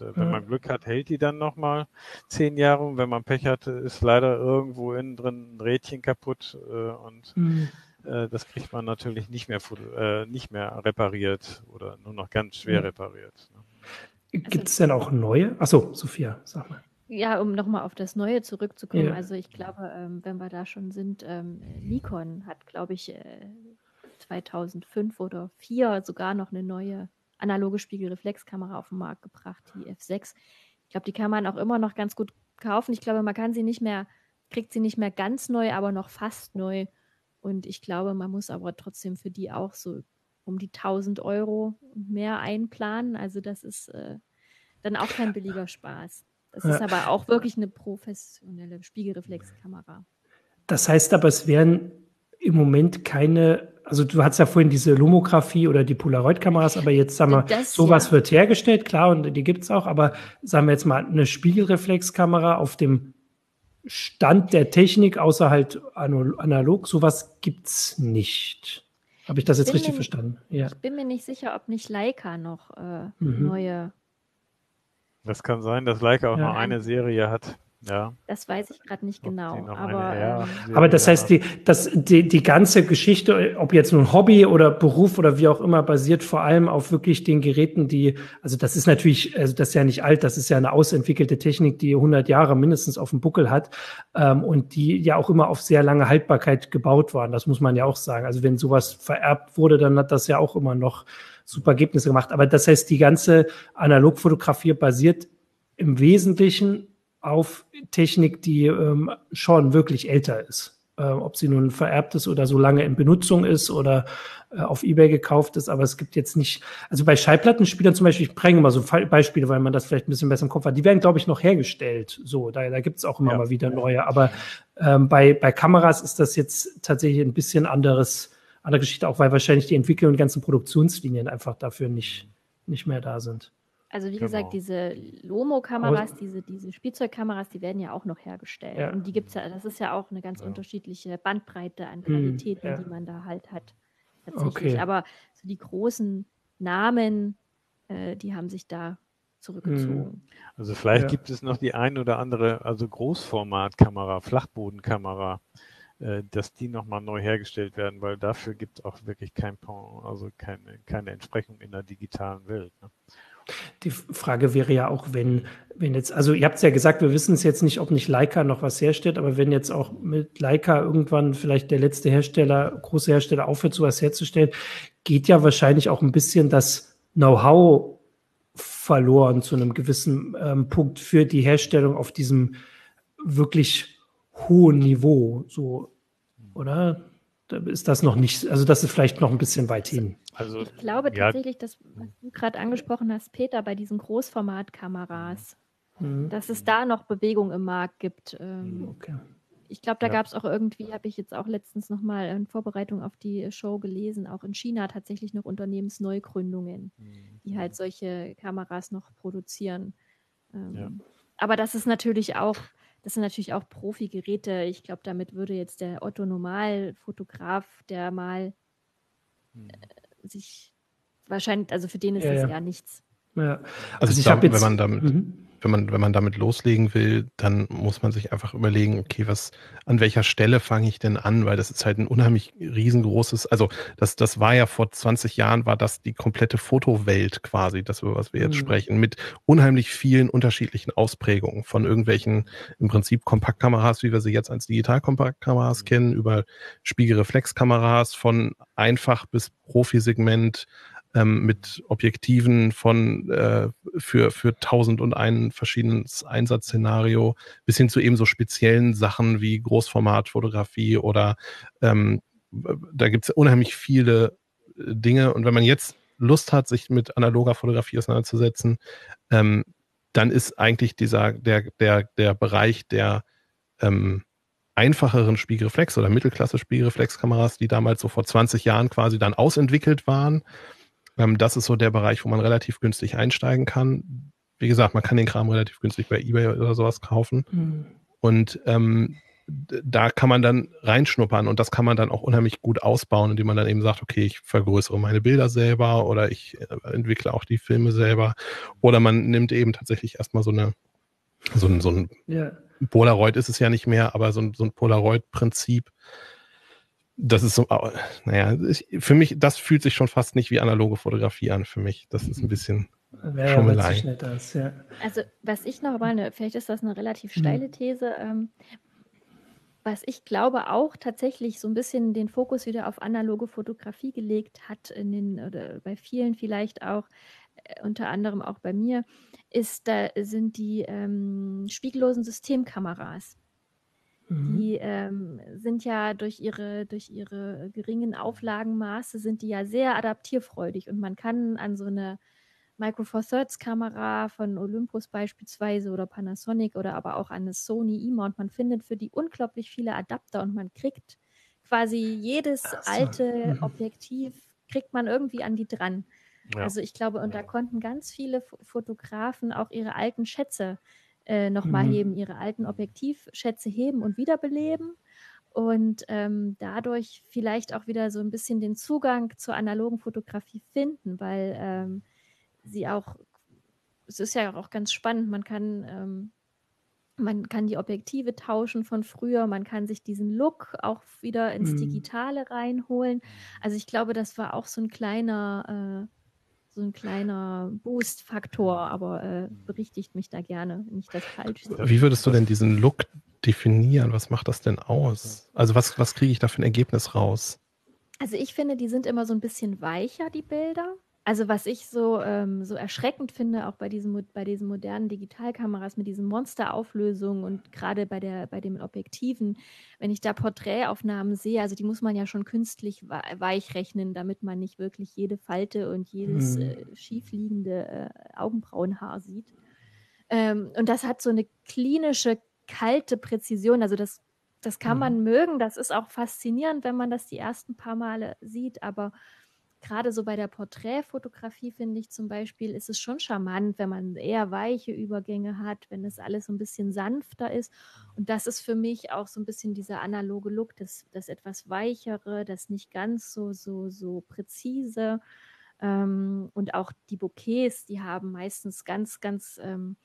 Und äh, wenn man Glück hat, hält die dann nochmal zehn Jahre. Und wenn man Pech hat, ist leider irgendwo innen drin ein Rädchen kaputt äh, und mhm. äh, das kriegt man natürlich nicht mehr, äh, nicht mehr repariert oder nur noch ganz schwer mhm. repariert. Ne? Gibt es denn auch neue? Achso, Sophia, sag mal. Ja, um nochmal auf das Neue zurückzukommen. Ja. Also ich glaube, ähm, wenn wir da schon sind, ähm, Nikon hat, glaube ich, äh, 2005 oder 2004 sogar noch eine neue analoge Spiegelreflexkamera auf den Markt gebracht, die F6. Ich glaube, die kann man auch immer noch ganz gut kaufen. Ich glaube, man kann sie nicht mehr, kriegt sie nicht mehr ganz neu, aber noch fast neu. Und ich glaube, man muss aber trotzdem für die auch so um die 1000 Euro mehr einplanen. Also das ist äh, dann auch kein billiger Spaß. Das ja. ist aber auch wirklich eine professionelle Spiegelreflexkamera. Das heißt aber, es wären im Moment keine, also du hast ja vorhin diese Lomographie oder die Polaroid-Kameras, aber jetzt sagen wir, das, sowas ja. wird hergestellt, klar, und die gibt es auch, aber sagen wir jetzt mal, eine Spiegelreflexkamera auf dem Stand der Technik, außer halt analog, sowas gibt es nicht. Habe ich das jetzt richtig mir, verstanden? Ja. Ich bin mir nicht sicher, ob nicht Leica noch äh, mhm. neue das kann sein, dass Leica auch ja. nur eine Serie hat. Ja. Das weiß ich gerade nicht genau. Aber, ähm, aber das heißt, die, das, die, die ganze Geschichte, ob jetzt nun Hobby oder Beruf oder wie auch immer, basiert vor allem auf wirklich den Geräten, die, also das ist natürlich, also das ist ja nicht alt, das ist ja eine ausentwickelte Technik, die 100 Jahre mindestens auf dem Buckel hat ähm, und die ja auch immer auf sehr lange Haltbarkeit gebaut waren. Das muss man ja auch sagen. Also wenn sowas vererbt wurde, dann hat das ja auch immer noch super Ergebnisse gemacht. Aber das heißt, die ganze Analogfotografie basiert im Wesentlichen auf Technik, die ähm, schon wirklich älter ist. Äh, ob sie nun vererbt ist oder so lange in Benutzung ist oder äh, auf Ebay gekauft ist. Aber es gibt jetzt nicht, also bei Schallplattenspielern zum Beispiel, ich bringe mal so Beispiele, weil man das vielleicht ein bisschen besser im Kopf hat, die werden, glaube ich, noch hergestellt. So, da, da gibt es auch immer ja. mal wieder neue. Aber ähm, bei, bei Kameras ist das jetzt tatsächlich ein bisschen anderes andere Geschichte, auch weil wahrscheinlich die Entwicklung und ganzen Produktionslinien einfach dafür nicht, nicht mehr da sind. Also wie genau. gesagt, diese Lomo-Kameras, diese, diese Spielzeugkameras, die werden ja auch noch hergestellt. Ja. Und die gibt es ja, das ist ja auch eine ganz ja. unterschiedliche Bandbreite an hm, Qualitäten, hm, ja. die man da halt hat. Tatsächlich. Okay. Aber so die großen Namen, äh, die haben sich da zurückgezogen. Hm. Also vielleicht gibt es noch die ein oder andere, also Großformatkamera, Flachbodenkamera, äh, dass die nochmal neu hergestellt werden, weil dafür gibt es auch wirklich kein also keine, keine Entsprechung in der digitalen Welt. Ne? Die Frage wäre ja auch, wenn, wenn jetzt, also ihr habt es ja gesagt, wir wissen es jetzt nicht, ob nicht Leica noch was herstellt, aber wenn jetzt auch mit Leica irgendwann vielleicht der letzte Hersteller, große Hersteller aufhört, sowas herzustellen, geht ja wahrscheinlich auch ein bisschen das Know-how verloren zu einem gewissen ähm, Punkt für die Herstellung auf diesem wirklich hohen Niveau, so, oder? Da ist das noch nicht, also das ist vielleicht noch ein bisschen weit hin. Also, ich glaube ja. tatsächlich, dass, was du gerade angesprochen hast, Peter, bei diesen Großformatkameras, mhm. dass es da noch Bewegung im Markt gibt. Ähm, okay. Ich glaube, da ja. gab es auch irgendwie, habe ich jetzt auch letztens nochmal in Vorbereitung auf die Show gelesen, auch in China tatsächlich noch Unternehmensneugründungen, mhm. die halt solche Kameras noch produzieren. Ähm, ja. Aber das ist natürlich auch das sind natürlich auch Profi-Geräte. Ich glaube, damit würde jetzt der Otto-Normal-Fotograf, der mal hm. äh, sich wahrscheinlich, also für den ist ja, das ja. ja nichts. Ja. Also, also ich habe jetzt, wenn man damit, mhm wenn man, wenn man damit loslegen will, dann muss man sich einfach überlegen, okay, was, an welcher Stelle fange ich denn an? Weil das ist halt ein unheimlich riesengroßes, also das, das war ja vor 20 Jahren, war das die komplette Fotowelt quasi, das, über was wir jetzt mhm. sprechen, mit unheimlich vielen unterschiedlichen Ausprägungen von irgendwelchen im Prinzip Kompaktkameras, wie wir sie jetzt als Digitalkompaktkameras mhm. kennen, über Spiegelreflexkameras von einfach bis Profisegment, ähm, mit Objektiven von äh, für, für tausend und einen verschiedenes Einsatzszenario bis hin zu eben so speziellen Sachen wie Großformatfotografie oder ähm, da gibt es unheimlich viele äh, Dinge. Und wenn man jetzt Lust hat, sich mit analoger Fotografie auseinanderzusetzen, ähm, dann ist eigentlich dieser, der, der, der Bereich der ähm, einfacheren Spiegelreflex- oder Mittelklasse-Spiegelreflexkameras, die damals so vor 20 Jahren quasi dann ausentwickelt waren, das ist so der Bereich, wo man relativ günstig einsteigen kann. wie gesagt, man kann den Kram relativ günstig bei eBay oder sowas kaufen. Mhm. Und ähm, da kann man dann reinschnuppern und das kann man dann auch unheimlich gut ausbauen, indem man dann eben sagt, okay, ich vergrößere meine Bilder selber oder ich äh, entwickle auch die Filme selber. Oder man nimmt eben tatsächlich erstmal so eine, so ein, so ein ja. Polaroid ist es ja nicht mehr, aber so ein, so ein Polaroid-Prinzip. Das ist so, naja, für mich, das fühlt sich schon fast nicht wie analoge Fotografie an für mich. Das ist ein bisschen Wäre Schummelei. Das, ja. Also, was ich noch mal, vielleicht ist das eine relativ mhm. steile These, ähm, was ich glaube auch tatsächlich so ein bisschen den Fokus wieder auf analoge Fotografie gelegt hat, in den, oder bei vielen vielleicht auch, äh, unter anderem auch bei mir, ist, da sind die ähm, spiegellosen Systemkameras. Mhm. Die ähm, sind ja durch ihre, durch ihre geringen Auflagenmaße sind die ja sehr adaptierfreudig und man kann an so eine Micro Four Thirds Kamera von Olympus beispielsweise oder Panasonic oder aber auch eine Sony E-Mount. Man findet für die unglaublich viele Adapter und man kriegt quasi jedes so. alte mhm. Objektiv kriegt man irgendwie an die dran. Ja. Also ich glaube, und da konnten ganz viele Fotografen auch ihre alten Schätze äh, nochmal mhm. heben, ihre alten Objektivschätze heben und wiederbeleben und ähm, dadurch vielleicht auch wieder so ein bisschen den Zugang zur analogen Fotografie finden, weil ähm, sie auch, es ist ja auch ganz spannend, man kann, ähm, man kann die Objektive tauschen von früher, man kann sich diesen Look auch wieder ins mhm. Digitale reinholen. Also ich glaube, das war auch so ein kleiner, äh, so ein kleiner Boost-Faktor, aber äh, berichtigt mich da gerne, wenn ich das falsch sehe. Wie würdest du denn diesen Look definieren? Was macht das denn aus? Also was, was kriege ich da für ein Ergebnis raus? Also ich finde, die sind immer so ein bisschen weicher, die Bilder. Also was ich so, ähm, so erschreckend finde, auch bei diesen, bei diesen modernen Digitalkameras mit diesen Monsterauflösungen und gerade bei, bei den Objektiven, wenn ich da Porträtaufnahmen sehe, also die muss man ja schon künstlich weich rechnen, damit man nicht wirklich jede Falte und jedes mhm. äh, schiefliegende äh, Augenbrauenhaar sieht. Ähm, und das hat so eine klinische, kalte Präzision. Also das, das kann mhm. man mögen, das ist auch faszinierend, wenn man das die ersten paar Male sieht, aber gerade so bei der Porträtfotografie finde ich zum Beispiel, ist es schon charmant, wenn man eher weiche Übergänge hat, wenn es alles so ein bisschen sanfter ist. Und das ist für mich auch so ein bisschen dieser analoge Look, das, das etwas weichere, das nicht ganz so, so, so präzise. Ähm, und auch die Bouquets, die haben meistens ganz, ganz ähm,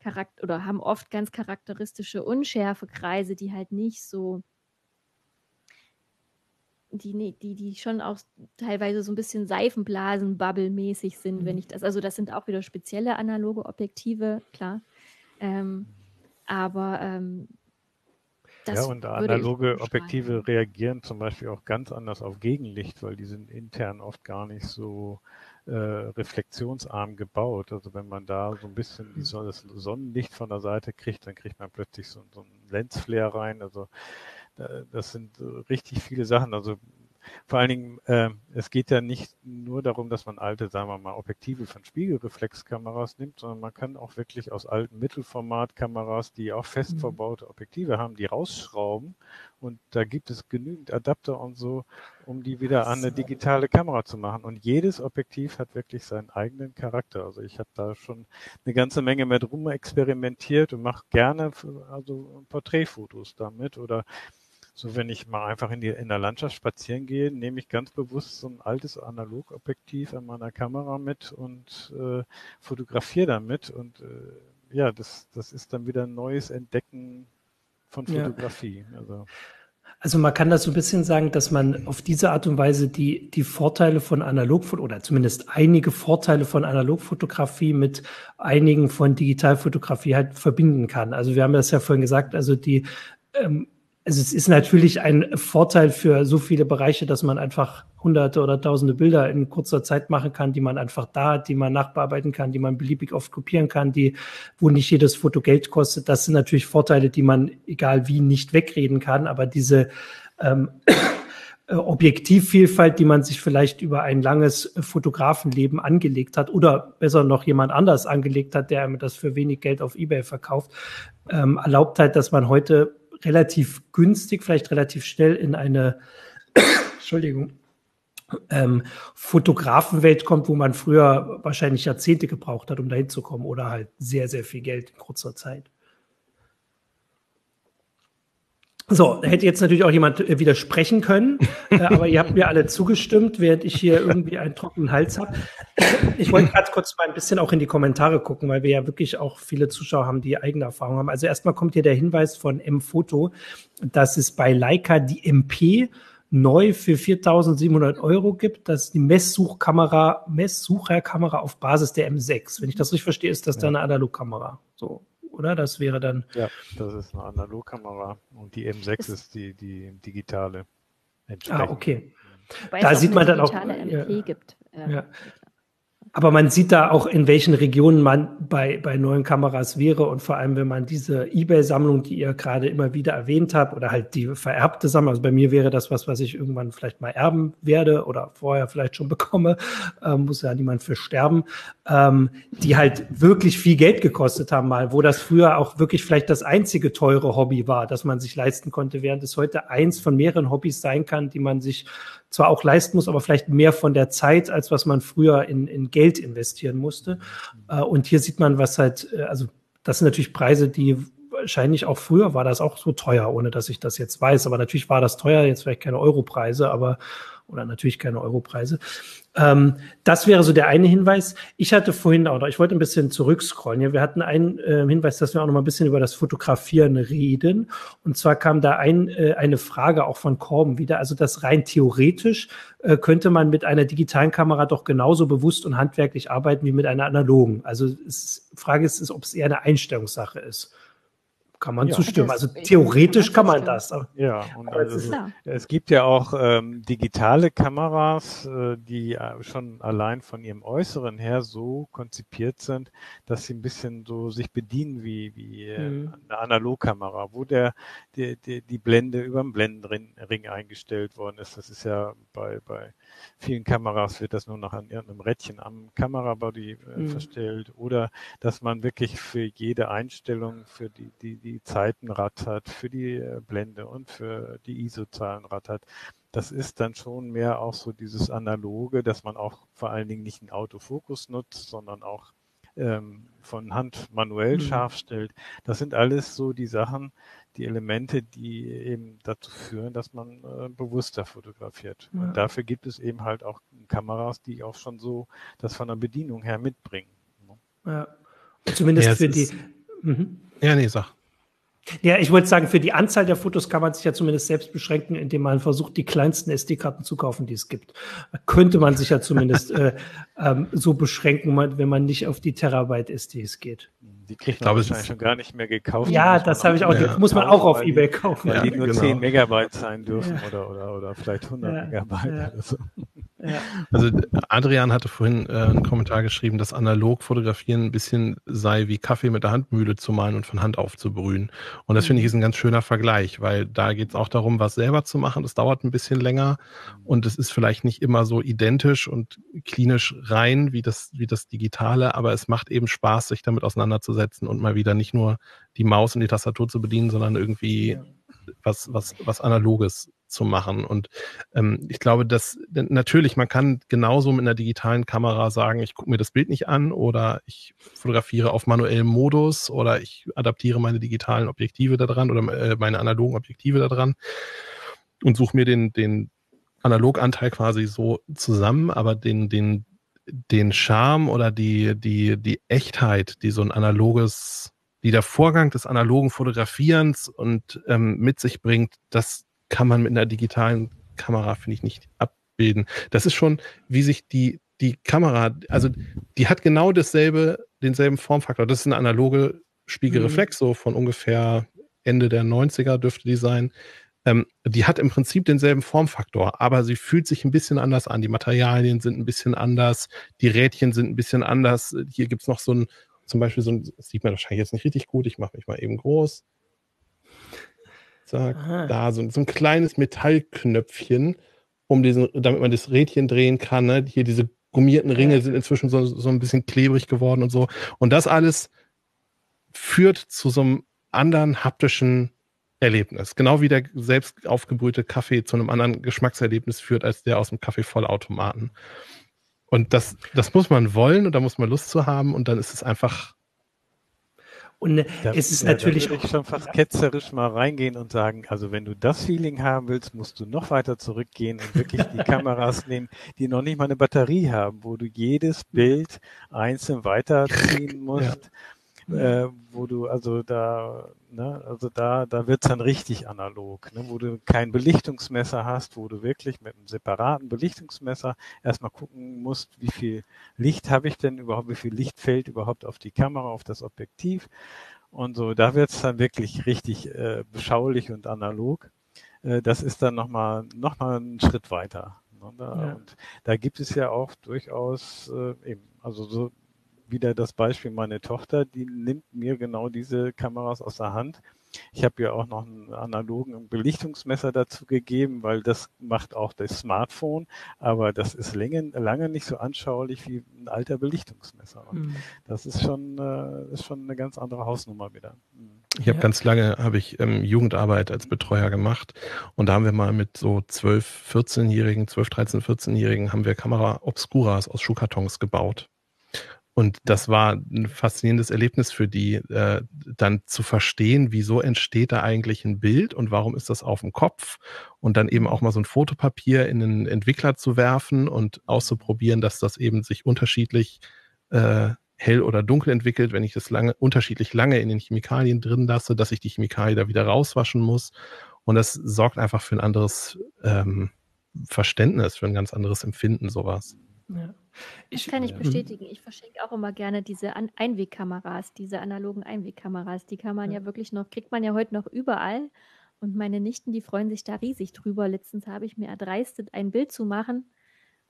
Charakter oder haben oft ganz charakteristische Unschärfekreise, die halt nicht so die, die, die schon auch teilweise so ein bisschen Seifenblasen-Bubble-mäßig sind, mhm. wenn ich das, also das sind auch wieder spezielle analoge Objektive, klar. Ähm, aber ähm, ja, und analoge Objektive reagieren zum Beispiel auch ganz anders auf Gegenlicht, weil die sind intern oft gar nicht so äh, reflexionsarm gebaut. Also wenn man da so ein bisschen die Sonne, das Sonnenlicht von der Seite kriegt, dann kriegt man plötzlich so, so einen Lensflare rein. Also das sind richtig viele Sachen. Also vor allen Dingen, äh, es geht ja nicht nur darum, dass man alte, sagen wir mal, Objektive von Spiegelreflexkameras nimmt, sondern man kann auch wirklich aus alten Mittelformatkameras, die auch fest mhm. verbaute Objektive haben, die rausschrauben. Und da gibt es genügend Adapter und so, um die wieder an eine digitale Kamera zu machen. Und jedes Objektiv hat wirklich seinen eigenen Charakter. Also ich habe da schon eine ganze Menge mit rum experimentiert und mache gerne also Porträtfotos damit oder so, wenn ich mal einfach in, die, in der Landschaft spazieren gehe, nehme ich ganz bewusst so ein altes Analogobjektiv an meiner Kamera mit und äh, fotografiere damit. Und äh, ja, das, das ist dann wieder ein neues Entdecken von Fotografie. Ja. Also. Also man kann das so ein bisschen sagen, dass man auf diese Art und Weise die, die Vorteile von Analogfotografie oder zumindest einige Vorteile von Analogfotografie mit einigen von Digitalfotografie halt verbinden kann. Also wir haben das ja vorhin gesagt, also die ähm, also es ist natürlich ein Vorteil für so viele Bereiche, dass man einfach hunderte oder tausende Bilder in kurzer Zeit machen kann, die man einfach da hat, die man nachbearbeiten kann, die man beliebig oft kopieren kann, die, wo nicht jedes Foto Geld kostet. Das sind natürlich Vorteile, die man egal wie nicht wegreden kann. Aber diese ähm, Objektivvielfalt, die man sich vielleicht über ein langes Fotografenleben angelegt hat oder besser noch jemand anders angelegt hat, der einem das für wenig Geld auf eBay verkauft, ähm, erlaubt halt, dass man heute relativ günstig, vielleicht relativ schnell in eine, Entschuldigung, ähm, Fotografenwelt kommt, wo man früher wahrscheinlich Jahrzehnte gebraucht hat, um dahin zu kommen oder halt sehr, sehr viel Geld in kurzer Zeit. So, hätte jetzt natürlich auch jemand äh, widersprechen können, äh, aber ihr habt mir alle zugestimmt, während ich hier irgendwie einen trockenen Hals habe. Ich wollte gerade kurz mal ein bisschen auch in die Kommentare gucken, weil wir ja wirklich auch viele Zuschauer haben, die eigene Erfahrungen haben. Also erstmal kommt hier der Hinweis von M-Foto, dass es bei Leica die MP neu für 4.700 Euro gibt. Das ist die Messsuchkamera, Messsucherkamera auf Basis der M6. Wenn ich das richtig verstehe, ist das ja. dann eine Analogkamera. So oder? Das wäre dann. Ja, das ist eine Analogkamera und die M6 ist, ist die, die digitale. Ah, okay. Wobei da sieht man dann auch. MP ja, gibt. Ja. Aber man sieht da auch, in welchen Regionen man bei, bei neuen Kameras wäre. Und vor allem, wenn man diese Ebay-Sammlung, die ihr gerade immer wieder erwähnt habt, oder halt die vererbte Sammlung, also bei mir wäre das was, was ich irgendwann vielleicht mal erben werde oder vorher vielleicht schon bekomme, ähm, muss ja niemand für sterben, ähm, die halt wirklich viel Geld gekostet haben mal, wo das früher auch wirklich vielleicht das einzige teure Hobby war, das man sich leisten konnte, während es heute eins von mehreren Hobbys sein kann, die man sich zwar auch leisten muss, aber vielleicht mehr von der Zeit, als was man früher in, in Geld investieren musste. Äh, und hier sieht man, was halt, äh, also das sind natürlich Preise, die wahrscheinlich auch früher war das auch so teuer, ohne dass ich das jetzt weiß. Aber natürlich war das teuer, jetzt vielleicht keine Europreise, aber oder natürlich keine Europreise. Ähm, das wäre so der eine Hinweis. Ich hatte vorhin auch noch, ich wollte ein bisschen zurückscrollen. Ja, wir hatten einen äh, Hinweis, dass wir auch noch mal ein bisschen über das Fotografieren reden. Und zwar kam da ein, äh, eine Frage auch von Korben wieder. Also das rein theoretisch äh, könnte man mit einer digitalen Kamera doch genauso bewusst und handwerklich arbeiten wie mit einer analogen. Also es, Frage ist, ist ob es eher eine Einstellungssache ist. Kann man ja, zustimmen. Also theoretisch kann man das. Ja, und also es, es, gibt ja auch ähm, digitale Kameras, äh, die äh, schon allein von ihrem Äußeren her so konzipiert sind, dass sie ein bisschen so sich bedienen wie, wie äh, eine Analogkamera, wo der, die, die, die Blende über dem Blendenring eingestellt worden ist. Das ist ja bei, bei vielen Kameras wird das nur noch an irgendeinem Rädchen am Kamerabody äh, mhm. verstellt oder dass man wirklich für jede Einstellung, für die, die, die Zeitenrad hat, für die äh, Blende und für die ISO-Zahlenrad hat. Das ist dann schon mehr auch so dieses Analoge, dass man auch vor allen Dingen nicht einen Autofokus nutzt, sondern auch ähm, von Hand manuell mhm. scharf stellt. Das sind alles so die Sachen, die Elemente, die eben dazu führen, dass man äh, bewusster fotografiert. Ja. Und dafür gibt es eben halt auch Kameras, die auch schon so das von der Bedienung her mitbringen. Ja. Zumindest ja, für die. Mhm. Ja, nee, sag. Ja, ich wollte sagen, für die Anzahl der Fotos kann man sich ja zumindest selbst beschränken, indem man versucht, die kleinsten SD-Karten zu kaufen, die es gibt. Da könnte man sich ja zumindest äh, ähm, so beschränken, wenn man nicht auf die Terabyte SDs geht. Die kriegt man wahrscheinlich schon gar nicht mehr gekauft. Ja, das habe ich auch. Ja. muss man auch auf Ebay kaufen. Weil die nur genau. 10 Megabyte sein dürfen ja. oder, oder, oder vielleicht 100 ja. Megabyte. Oder so. Also Adrian hatte vorhin äh, einen Kommentar geschrieben, dass analog fotografieren ein bisschen sei wie Kaffee mit der Handmühle zu malen und von Hand aufzubrühen. Und das finde ich ist ein ganz schöner Vergleich, weil da geht es auch darum, was selber zu machen. Das dauert ein bisschen länger und es ist vielleicht nicht immer so identisch und klinisch rein wie das, wie das Digitale, aber es macht eben Spaß, sich damit auseinanderzusetzen und mal wieder nicht nur die Maus und die Tastatur zu bedienen, sondern irgendwie was, was, was Analoges zu machen. Und ähm, ich glaube, dass natürlich, man kann genauso mit einer digitalen Kamera sagen, ich gucke mir das Bild nicht an oder ich fotografiere auf manuellem Modus oder ich adaptiere meine digitalen Objektive daran oder äh, meine analogen Objektive daran und suche mir den, den Analoganteil quasi so zusammen, aber den, den, den Charme oder die, die, die Echtheit, die so ein analoges die der Vorgang des analogen Fotografierens und ähm, mit sich bringt, das, kann man mit einer digitalen Kamera, finde ich, nicht abbilden. Das ist schon, wie sich die, die Kamera, also die hat genau dasselbe, denselben Formfaktor. Das ist eine analoge Spiegelreflex, mhm. so von ungefähr Ende der 90er dürfte die sein. Ähm, die hat im Prinzip denselben Formfaktor, aber sie fühlt sich ein bisschen anders an. Die Materialien sind ein bisschen anders, die Rädchen sind ein bisschen anders. Hier gibt es noch so ein, zum Beispiel so ein, das sieht man wahrscheinlich jetzt nicht richtig gut, ich mache mich mal eben groß. Zack, Aha. da so, so, ein kleines Metallknöpfchen, um diesen, damit man das Rädchen drehen kann. Ne? Hier diese gummierten Ringe sind inzwischen so, so ein bisschen klebrig geworden und so. Und das alles führt zu so einem anderen haptischen Erlebnis. Genau wie der selbst aufgebrühte Kaffee zu einem anderen Geschmackserlebnis führt als der aus dem Kaffeevollautomaten. Und das, das muss man wollen und da muss man Lust zu haben und dann ist es einfach. Und äh, da, es ist ja, natürlich. Da würde ich schon fast ketzerisch mal reingehen und sagen, also wenn du das Feeling haben willst, musst du noch weiter zurückgehen und wirklich die Kameras nehmen, die noch nicht mal eine Batterie haben, wo du jedes Bild einzeln weiterziehen musst. Ja äh, wo du also da, ne, also da, da wird's dann richtig analog, ne, wo du kein Belichtungsmesser hast, wo du wirklich mit einem separaten Belichtungsmesser erstmal gucken musst, wie viel Licht habe ich denn überhaupt, wie viel Licht fällt überhaupt auf die Kamera, auf das Objektiv. Und so, da wird's dann wirklich richtig äh, beschaulich und analog. Äh, das ist dann nochmal noch mal ein Schritt weiter. Ne, ja. Und da gibt es ja auch durchaus äh, eben, also so wieder das Beispiel meine Tochter, die nimmt mir genau diese Kameras aus der Hand. Ich habe ihr auch noch einen analogen Belichtungsmesser dazu gegeben, weil das macht auch das Smartphone, aber das ist lange, lange nicht so anschaulich wie ein alter Belichtungsmesser. Mhm. das ist schon, äh, ist schon eine ganz andere Hausnummer wieder. Mhm. Ich habe ja. ganz lange habe ich ähm, Jugendarbeit als Betreuer gemacht und da haben wir mal mit so 12, 14-Jährigen, 12, 13, 14-Jährigen haben wir Kamera Obscuras aus Schuhkartons gebaut. Und das war ein faszinierendes Erlebnis für die, äh, dann zu verstehen, wieso entsteht da eigentlich ein Bild und warum ist das auf dem Kopf und dann eben auch mal so ein Fotopapier in einen Entwickler zu werfen und auszuprobieren, dass das eben sich unterschiedlich äh, hell oder dunkel entwickelt, wenn ich das lange, unterschiedlich lange in den Chemikalien drin lasse, dass ich die Chemikalien da wieder rauswaschen muss. Und das sorgt einfach für ein anderes ähm, Verständnis, für ein ganz anderes Empfinden, sowas. Ja. Das kann ich bestätigen. Ich verschenke auch immer gerne diese An Einwegkameras, diese analogen Einwegkameras. Die kann man ja. ja wirklich noch, kriegt man ja heute noch überall. Und meine Nichten, die freuen sich da riesig drüber. Letztens habe ich mir erdreistet, ein Bild zu machen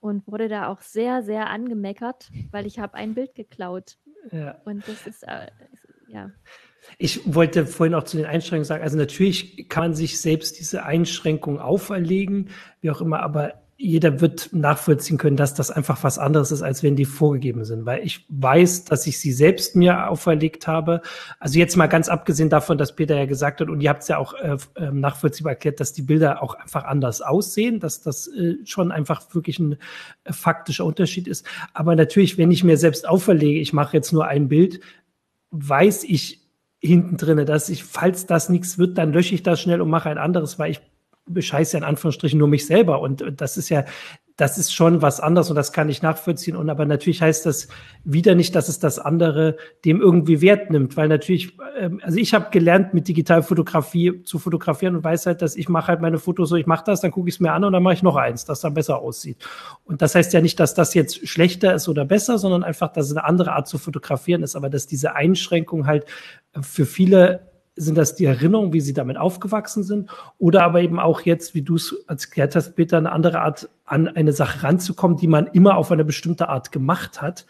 und wurde da auch sehr, sehr angemeckert, weil ich habe ein Bild geklaut. Ja. Und das ist, äh, ja. Ich wollte vorhin auch zu den Einschränkungen sagen, also natürlich kann man sich selbst diese Einschränkungen auferlegen, wie auch immer, aber jeder wird nachvollziehen können, dass das einfach was anderes ist, als wenn die vorgegeben sind, weil ich weiß, dass ich sie selbst mir auferlegt habe. Also jetzt mal ganz abgesehen davon, dass Peter ja gesagt hat, und ihr habt es ja auch äh, ähm, nachvollziehbar erklärt, dass die Bilder auch einfach anders aussehen, dass das äh, schon einfach wirklich ein äh, faktischer Unterschied ist. Aber natürlich, wenn ich mir selbst auferlege, ich mache jetzt nur ein Bild, weiß ich hinten drinne, dass ich, falls das nichts wird, dann lösche ich das schnell und mache ein anderes, weil ich bescheiße in Anführungsstrichen nur mich selber. Und das ist ja, das ist schon was anderes und das kann ich nachvollziehen. Und aber natürlich heißt das wieder nicht, dass es das andere dem irgendwie Wert nimmt, weil natürlich, ähm, also ich habe gelernt, mit Digitalfotografie zu fotografieren und weiß halt, dass ich mache halt meine Fotos so, ich mache das, dann gucke ich es mir an und dann mache ich noch eins, das dann besser aussieht. Und das heißt ja nicht, dass das jetzt schlechter ist oder besser, sondern einfach, dass es eine andere Art zu fotografieren ist, aber dass diese Einschränkung halt für viele sind das die Erinnerungen, wie sie damit aufgewachsen sind? Oder aber eben auch jetzt, wie du es erklärt hast, bitte eine andere Art an eine Sache ranzukommen, die man immer auf eine bestimmte Art gemacht hat,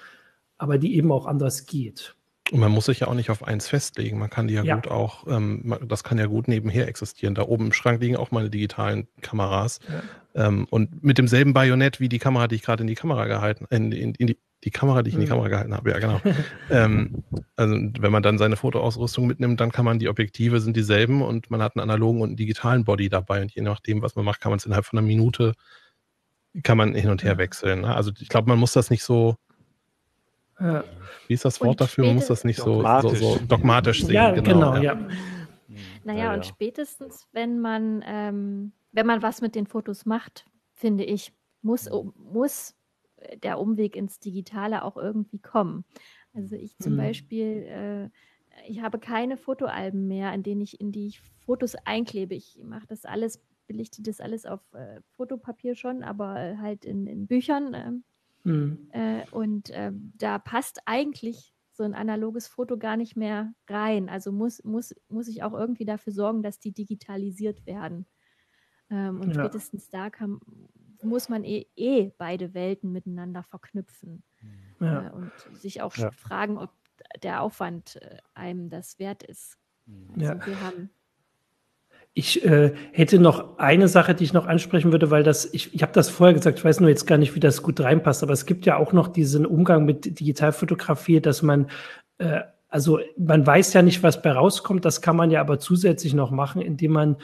aber die eben auch anders geht. Und man muss sich ja auch nicht auf eins festlegen. Man kann die ja, ja. gut auch, ähm, das kann ja gut nebenher existieren. Da oben im Schrank liegen auch meine digitalen Kameras. Ja. Ähm, und mit demselben Bajonett wie die Kamera, die ich gerade in die Kamera gehalten, in, in, in die, die Kamera, die ich in die mhm. Kamera gehalten habe, ja genau. ähm, also wenn man dann seine Fotoausrüstung mitnimmt, dann kann man die Objektive sind dieselben und man hat einen analogen und einen digitalen Body dabei und je nachdem, was man macht, kann man es innerhalb von einer Minute kann man hin und her wechseln. Ne? Also ich glaube, man muss das nicht so ja. Wie ist das Wort und dafür? Man muss das nicht so, so, so, dogmatisch sehen. Ja, genau, genau ja. ja. Naja, ja, und spätestens, wenn man, ähm, wenn man was mit den Fotos macht, finde ich, muss, muss der Umweg ins Digitale auch irgendwie kommen. Also ich zum mhm. Beispiel, äh, ich habe keine Fotoalben mehr, in denen ich, in die ich Fotos einklebe. Ich mache das alles, belichte das alles auf äh, Fotopapier schon, aber halt in, in Büchern. Ähm, mhm. äh, und ähm, da passt eigentlich so ein analoges Foto gar nicht mehr rein. Also muss, muss, muss ich auch irgendwie dafür sorgen, dass die digitalisiert werden. Ähm, und ja. spätestens da kann, muss man eh, eh beide Welten miteinander verknüpfen ja. äh, und sich auch ja. fragen, ob der Aufwand äh, einem das wert ist. Also ja. wir haben ich äh, hätte noch eine Sache, die ich noch ansprechen würde, weil das, ich, ich habe das vorher gesagt, ich weiß nur jetzt gar nicht, wie das gut reinpasst, aber es gibt ja auch noch diesen Umgang mit Digitalfotografie, dass man äh, also man weiß ja nicht, was bei rauskommt. Das kann man ja aber zusätzlich noch machen, indem man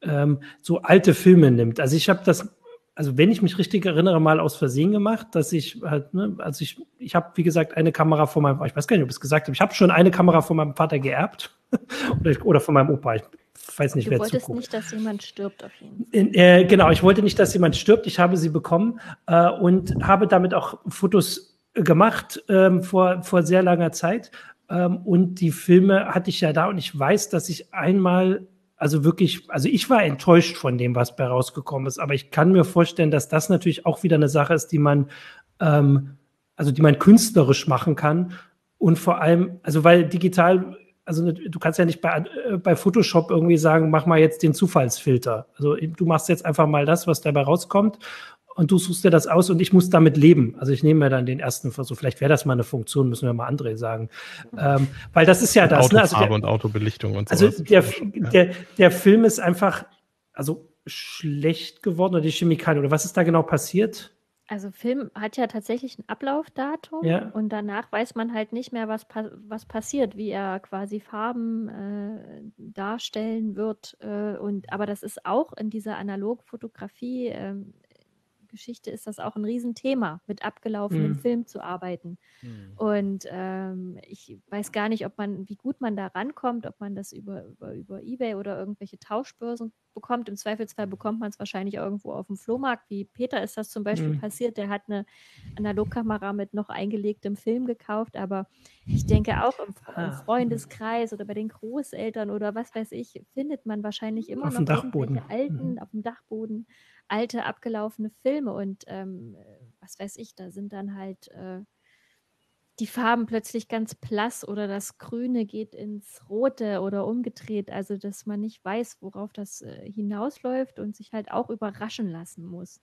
ähm, so alte Filme nimmt. Also ich habe das also wenn ich mich richtig erinnere, mal aus Versehen gemacht, dass ich halt, ne, also ich, ich habe, wie gesagt, eine Kamera von meinem, ich weiß gar nicht, ob ich es gesagt habe, ich habe schon eine Kamera von meinem Vater geerbt oder, oder von meinem Opa. Ich weiß nicht, du wer wolltest nicht, dass jemand stirbt auf jeden Fall. Äh, genau, ich wollte nicht, dass jemand stirbt. Ich habe sie bekommen äh, und habe damit auch Fotos gemacht ähm, vor, vor sehr langer Zeit. Ähm, und die Filme hatte ich ja da und ich weiß, dass ich einmal also wirklich, also ich war enttäuscht von dem, was bei rausgekommen ist, aber ich kann mir vorstellen, dass das natürlich auch wieder eine Sache ist, die man, ähm, also die man künstlerisch machen kann. Und vor allem, also weil digital, also du kannst ja nicht bei, äh, bei Photoshop irgendwie sagen, mach mal jetzt den Zufallsfilter. Also du machst jetzt einfach mal das, was dabei rauskommt und du suchst dir das aus und ich muss damit leben. Also ich nehme mir dann den ersten Versuch. Vielleicht wäre das mal eine Funktion, müssen wir mal André sagen. Ähm, weil das ist ja das. Autofarbe ne? also der, und Autobelichtung und so. Also der, der, der Film ist einfach also schlecht geworden oder die Chemikalien oder was ist da genau passiert? Also Film hat ja tatsächlich ein Ablaufdatum ja. und danach weiß man halt nicht mehr, was, pa was passiert, wie er quasi Farben äh, darstellen wird. Äh, und aber das ist auch in dieser Analogfotografie äh, Geschichte ist das auch ein Riesenthema, mit abgelaufenem mhm. Film zu arbeiten. Mhm. Und ähm, ich weiß gar nicht, ob man, wie gut man da rankommt, ob man das über, über, über Ebay oder irgendwelche Tauschbörsen bekommt. Im Zweifelsfall bekommt man es wahrscheinlich irgendwo auf dem Flohmarkt. Wie Peter ist das zum Beispiel mhm. passiert. Der hat eine Analogkamera mit noch eingelegtem Film gekauft. Aber ich denke auch im, im ah. Freundeskreis oder bei den Großeltern oder was weiß ich, findet man wahrscheinlich immer auf noch Dachboden. alten, mhm. auf dem Dachboden alte, abgelaufene Filme und ähm, was weiß ich, da sind dann halt äh, die Farben plötzlich ganz blass oder das Grüne geht ins Rote oder umgedreht, also dass man nicht weiß, worauf das äh, hinausläuft und sich halt auch überraschen lassen muss.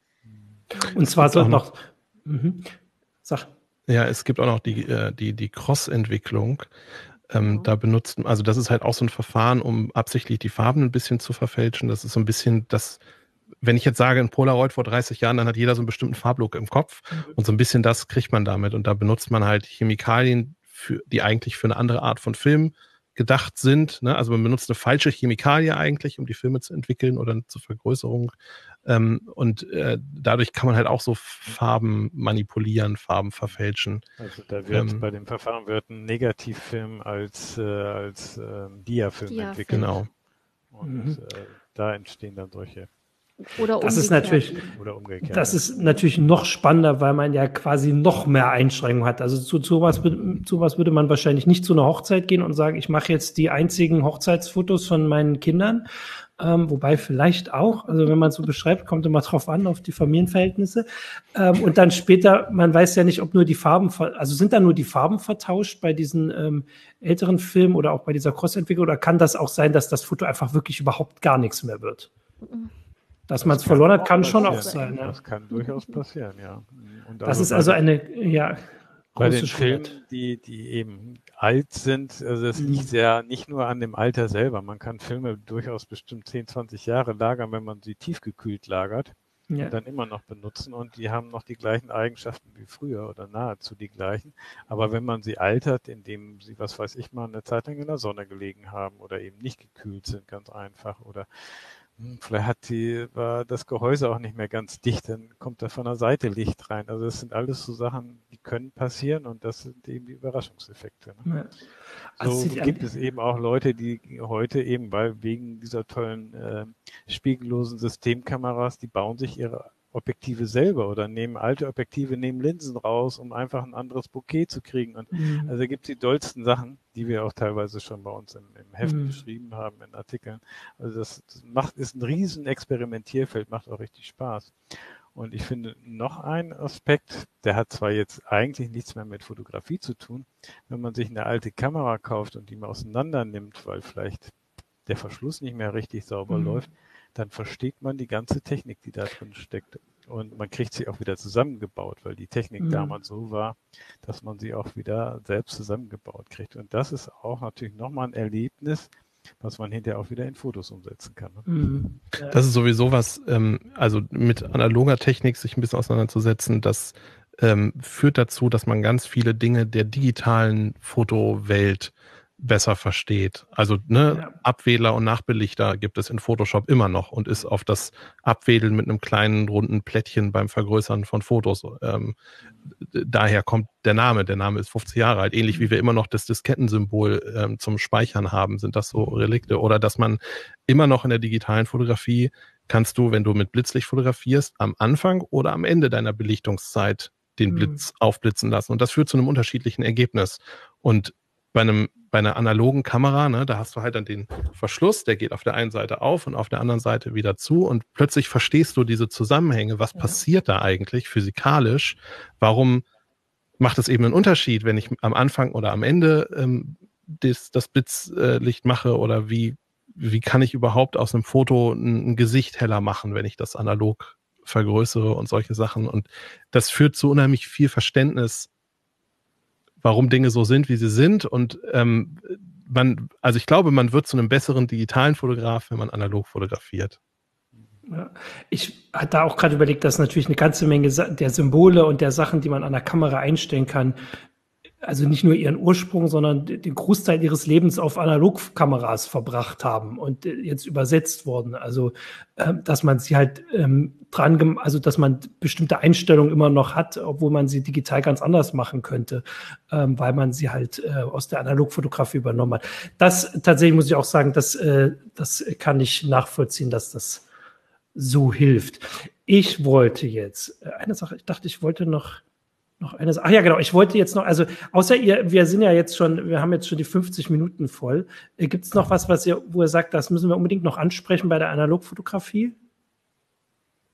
Und zwar so noch, mhm. Sag. Ja, es gibt auch noch die, äh, die, die Cross-Entwicklung. Ähm, genau. Da benutzt, also das ist halt auch so ein Verfahren, um absichtlich die Farben ein bisschen zu verfälschen. Das ist so ein bisschen das wenn ich jetzt sage, ein Polaroid vor 30 Jahren, dann hat jeder so einen bestimmten Farblook im Kopf. Mhm. Und so ein bisschen das kriegt man damit. Und da benutzt man halt Chemikalien, für, die eigentlich für eine andere Art von Film gedacht sind. Ne? Also man benutzt eine falsche Chemikalie eigentlich, um die Filme zu entwickeln oder zur Vergrößerung. Ähm, und äh, dadurch kann man halt auch so Farben manipulieren, Farben verfälschen. Also da wird ähm, bei dem Verfahren wird ein Negativfilm als, äh, als äh, Diafilm Dia entwickelt. Genau. Und mhm. Äh, da entstehen dann solche oder das ist natürlich, oder umgekehrt. Das ist natürlich noch spannender, weil man ja quasi noch mehr Einschränkungen hat. Also zu, zu, was, zu was würde man wahrscheinlich nicht zu einer Hochzeit gehen und sagen, ich mache jetzt die einzigen Hochzeitsfotos von meinen Kindern. Ähm, wobei vielleicht auch, also wenn man so beschreibt, kommt immer drauf an, auf die Familienverhältnisse. Ähm, und dann später, man weiß ja nicht, ob nur die Farben, also sind da nur die Farben vertauscht bei diesen ähm, älteren Filmen oder auch bei dieser Crossentwicklung oder kann das auch sein, dass das Foto einfach wirklich überhaupt gar nichts mehr wird? Dass man es verloren hat, kann schon auch sein. Ja. Das kann durchaus passieren, ja. Und das also ist also eine, ja, bei den Filmen, die, die eben alt sind, also es liegt mhm. ja nicht nur an dem Alter selber. Man kann Filme durchaus bestimmt 10, 20 Jahre lagern, wenn man sie tiefgekühlt lagert ja. und dann immer noch benutzen und die haben noch die gleichen Eigenschaften wie früher oder nahezu die gleichen. Aber wenn man sie altert, indem sie, was weiß ich mal, eine Zeit lang in der Sonne gelegen haben oder eben nicht gekühlt sind, ganz einfach oder vielleicht hat die, war das Gehäuse auch nicht mehr ganz dicht, dann kommt da von der Seite Licht rein. Also das sind alles so Sachen, die können passieren und das sind eben die Überraschungseffekte. Ne? Ja. Also so gibt es eben auch Leute, die heute eben, weil wegen dieser tollen äh, spiegellosen Systemkameras, die bauen sich ihre Objektive selber oder nehmen alte Objektive, nehmen Linsen raus, um einfach ein anderes Bouquet zu kriegen. Und mhm. also gibt es die dollsten Sachen, die wir auch teilweise schon bei uns im, im Heft mhm. beschrieben haben, in Artikeln. Also das, das macht, ist ein riesen Experimentierfeld, macht auch richtig Spaß. Und ich finde noch ein Aspekt, der hat zwar jetzt eigentlich nichts mehr mit Fotografie zu tun, wenn man sich eine alte Kamera kauft und die mal auseinander nimmt, weil vielleicht der Verschluss nicht mehr richtig sauber mhm. läuft, dann versteht man die ganze Technik, die da drin steckt. Und man kriegt sie auch wieder zusammengebaut, weil die Technik mhm. damals so war, dass man sie auch wieder selbst zusammengebaut kriegt. Und das ist auch natürlich nochmal ein Erlebnis, was man hinterher auch wieder in Fotos umsetzen kann. Ne? Mhm. Das ist sowieso was, ähm, also mit analoger Technik sich ein bisschen auseinanderzusetzen, das ähm, führt dazu, dass man ganz viele Dinge der digitalen Fotowelt besser versteht. Also ne, ja. Abwähler und Nachbelichter gibt es in Photoshop immer noch und ist auf das Abwedeln mit einem kleinen runden Plättchen beim Vergrößern von Fotos. Ähm, daher kommt der Name. Der Name ist 50 Jahre alt. Ähnlich wie wir immer noch das Diskettensymbol ähm, zum Speichern haben, sind das so Relikte. Oder dass man immer noch in der digitalen Fotografie kannst du, wenn du mit Blitzlicht fotografierst, am Anfang oder am Ende deiner Belichtungszeit den mhm. Blitz mhm. aufblitzen lassen. Und das führt zu einem unterschiedlichen Ergebnis. Und bei einem bei einer analogen Kamera, ne, da hast du halt dann den Verschluss, der geht auf der einen Seite auf und auf der anderen Seite wieder zu und plötzlich verstehst du diese Zusammenhänge, was ja. passiert da eigentlich physikalisch, warum macht es eben einen Unterschied, wenn ich am Anfang oder am Ende ähm, das, das Blitzlicht mache oder wie, wie kann ich überhaupt aus einem Foto ein, ein Gesicht heller machen, wenn ich das analog vergrößere und solche Sachen? Und das führt zu unheimlich viel Verständnis warum Dinge so sind, wie sie sind. Und ähm, man, also ich glaube, man wird zu einem besseren digitalen Fotograf, wenn man analog fotografiert. Ja. Ich hatte auch gerade überlegt, dass natürlich eine ganze Menge der Symbole und der Sachen, die man an der Kamera einstellen kann, also nicht nur ihren Ursprung, sondern den Großteil ihres Lebens auf Analogkameras verbracht haben und äh, jetzt übersetzt wurden. Also, ähm, dass man sie halt ähm, dran, also dass man bestimmte Einstellungen immer noch hat, obwohl man sie digital ganz anders machen könnte, ähm, weil man sie halt äh, aus der Analogfotografie übernommen hat. Das tatsächlich muss ich auch sagen, das, äh, das kann ich nachvollziehen, dass das so hilft. Ich wollte jetzt eine Sache, ich dachte, ich wollte noch noch eine Sache. Ach ja, genau. Ich wollte jetzt noch, also außer ihr, wir sind ja jetzt schon, wir haben jetzt schon die 50 Minuten voll. Äh, Gibt es noch was, was ihr, wo ihr sagt, das müssen wir unbedingt noch ansprechen bei der Analogfotografie?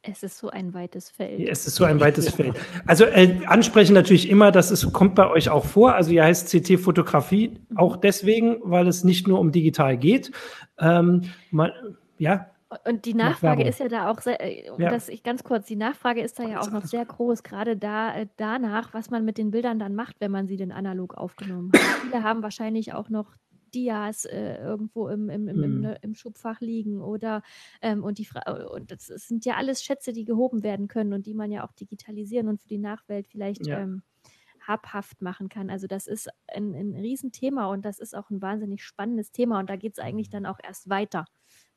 Es ist so ein weites Feld. Es ist so ein weites Feld. Also äh, ansprechen natürlich immer, das ist, kommt bei euch auch vor. Also ihr heißt CT Fotografie auch deswegen, weil es nicht nur um digital geht. Ähm, man, ja, und die Nachfrage ist ja da auch, sehr, äh, ja. das ich ganz kurz, die Nachfrage ist da ja auch noch sehr groß, gerade da äh, danach, was man mit den Bildern dann macht, wenn man sie denn analog aufgenommen hat. Viele haben wahrscheinlich auch noch Dias äh, irgendwo im, im, im, im, mhm. im, Schubfach liegen oder ähm, und die Fra und das, das, sind ja alles Schätze, die gehoben werden können und die man ja auch digitalisieren und für die Nachwelt vielleicht ja. ähm, habhaft machen kann. Also das ist ein, ein Riesenthema und das ist auch ein wahnsinnig spannendes Thema und da geht es eigentlich dann auch erst weiter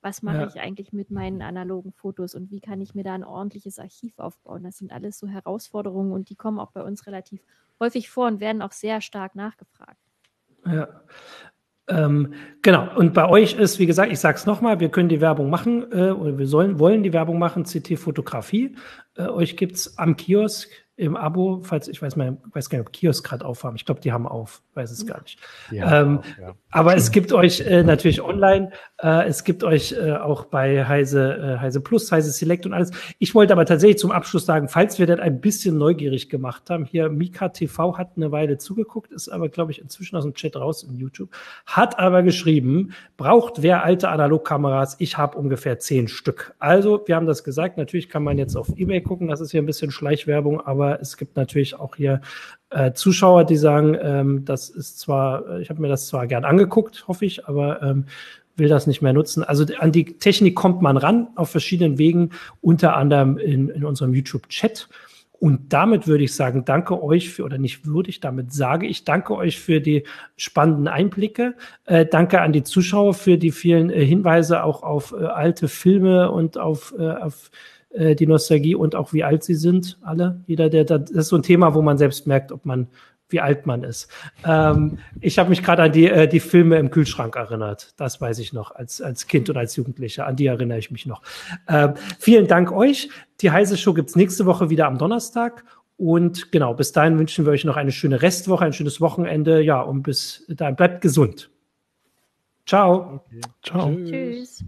was mache ja. ich eigentlich mit meinen analogen Fotos und wie kann ich mir da ein ordentliches Archiv aufbauen. Das sind alles so Herausforderungen und die kommen auch bei uns relativ häufig vor und werden auch sehr stark nachgefragt. Ja. Ähm, genau, und bei euch ist, wie gesagt, ich sage es nochmal, wir können die Werbung machen äh, oder wir sollen, wollen die Werbung machen, CT Fotografie. Äh, euch gibt es am Kiosk im Abo, falls ich weiß mal, weiß gar nicht, ob Kiosk gerade aufhaben. Ich glaube, die haben auf, weiß es gar nicht. Ja, ähm, auch, ja. Aber es gibt euch äh, natürlich online, äh, es gibt euch äh, auch bei Heise, äh, Heise Plus, Heise Select und alles. Ich wollte aber tatsächlich zum Abschluss sagen, falls wir das ein bisschen neugierig gemacht haben, hier Mika TV hat eine Weile zugeguckt, ist aber, glaube ich, inzwischen aus dem Chat raus in YouTube, hat aber geschrieben, braucht wer alte Analogkameras? Ich habe ungefähr zehn Stück. Also, wir haben das gesagt, natürlich kann man jetzt auf Ebay gucken, das ist hier ein bisschen Schleichwerbung, aber es gibt natürlich auch hier äh, Zuschauer, die sagen, ähm, das ist zwar, ich habe mir das zwar gern angeguckt, hoffe ich, aber ähm, will das nicht mehr nutzen. Also an die Technik kommt man ran auf verschiedenen Wegen, unter anderem in, in unserem YouTube-Chat. Und damit würde ich sagen, danke euch für, oder nicht würde ich, damit sage ich, danke euch für die spannenden Einblicke. Äh, danke an die Zuschauer für die vielen äh, Hinweise auch auf äh, alte Filme und auf, äh, auf äh, die Nostalgie und auch wie alt sie sind, alle. Jeder, der, das ist so ein Thema, wo man selbst merkt, ob man, wie alt man ist. Ähm, ich habe mich gerade an die, äh, die Filme im Kühlschrank erinnert. Das weiß ich noch, als, als Kind und als Jugendlicher. An die erinnere ich mich noch. Ähm, vielen Dank euch. Die heiße Show gibt's nächste Woche wieder am Donnerstag. Und genau, bis dahin wünschen wir euch noch eine schöne Restwoche, ein schönes Wochenende. Ja, und bis dahin bleibt gesund. Ciao. Okay. Ciao. Tschüss. Tschüss.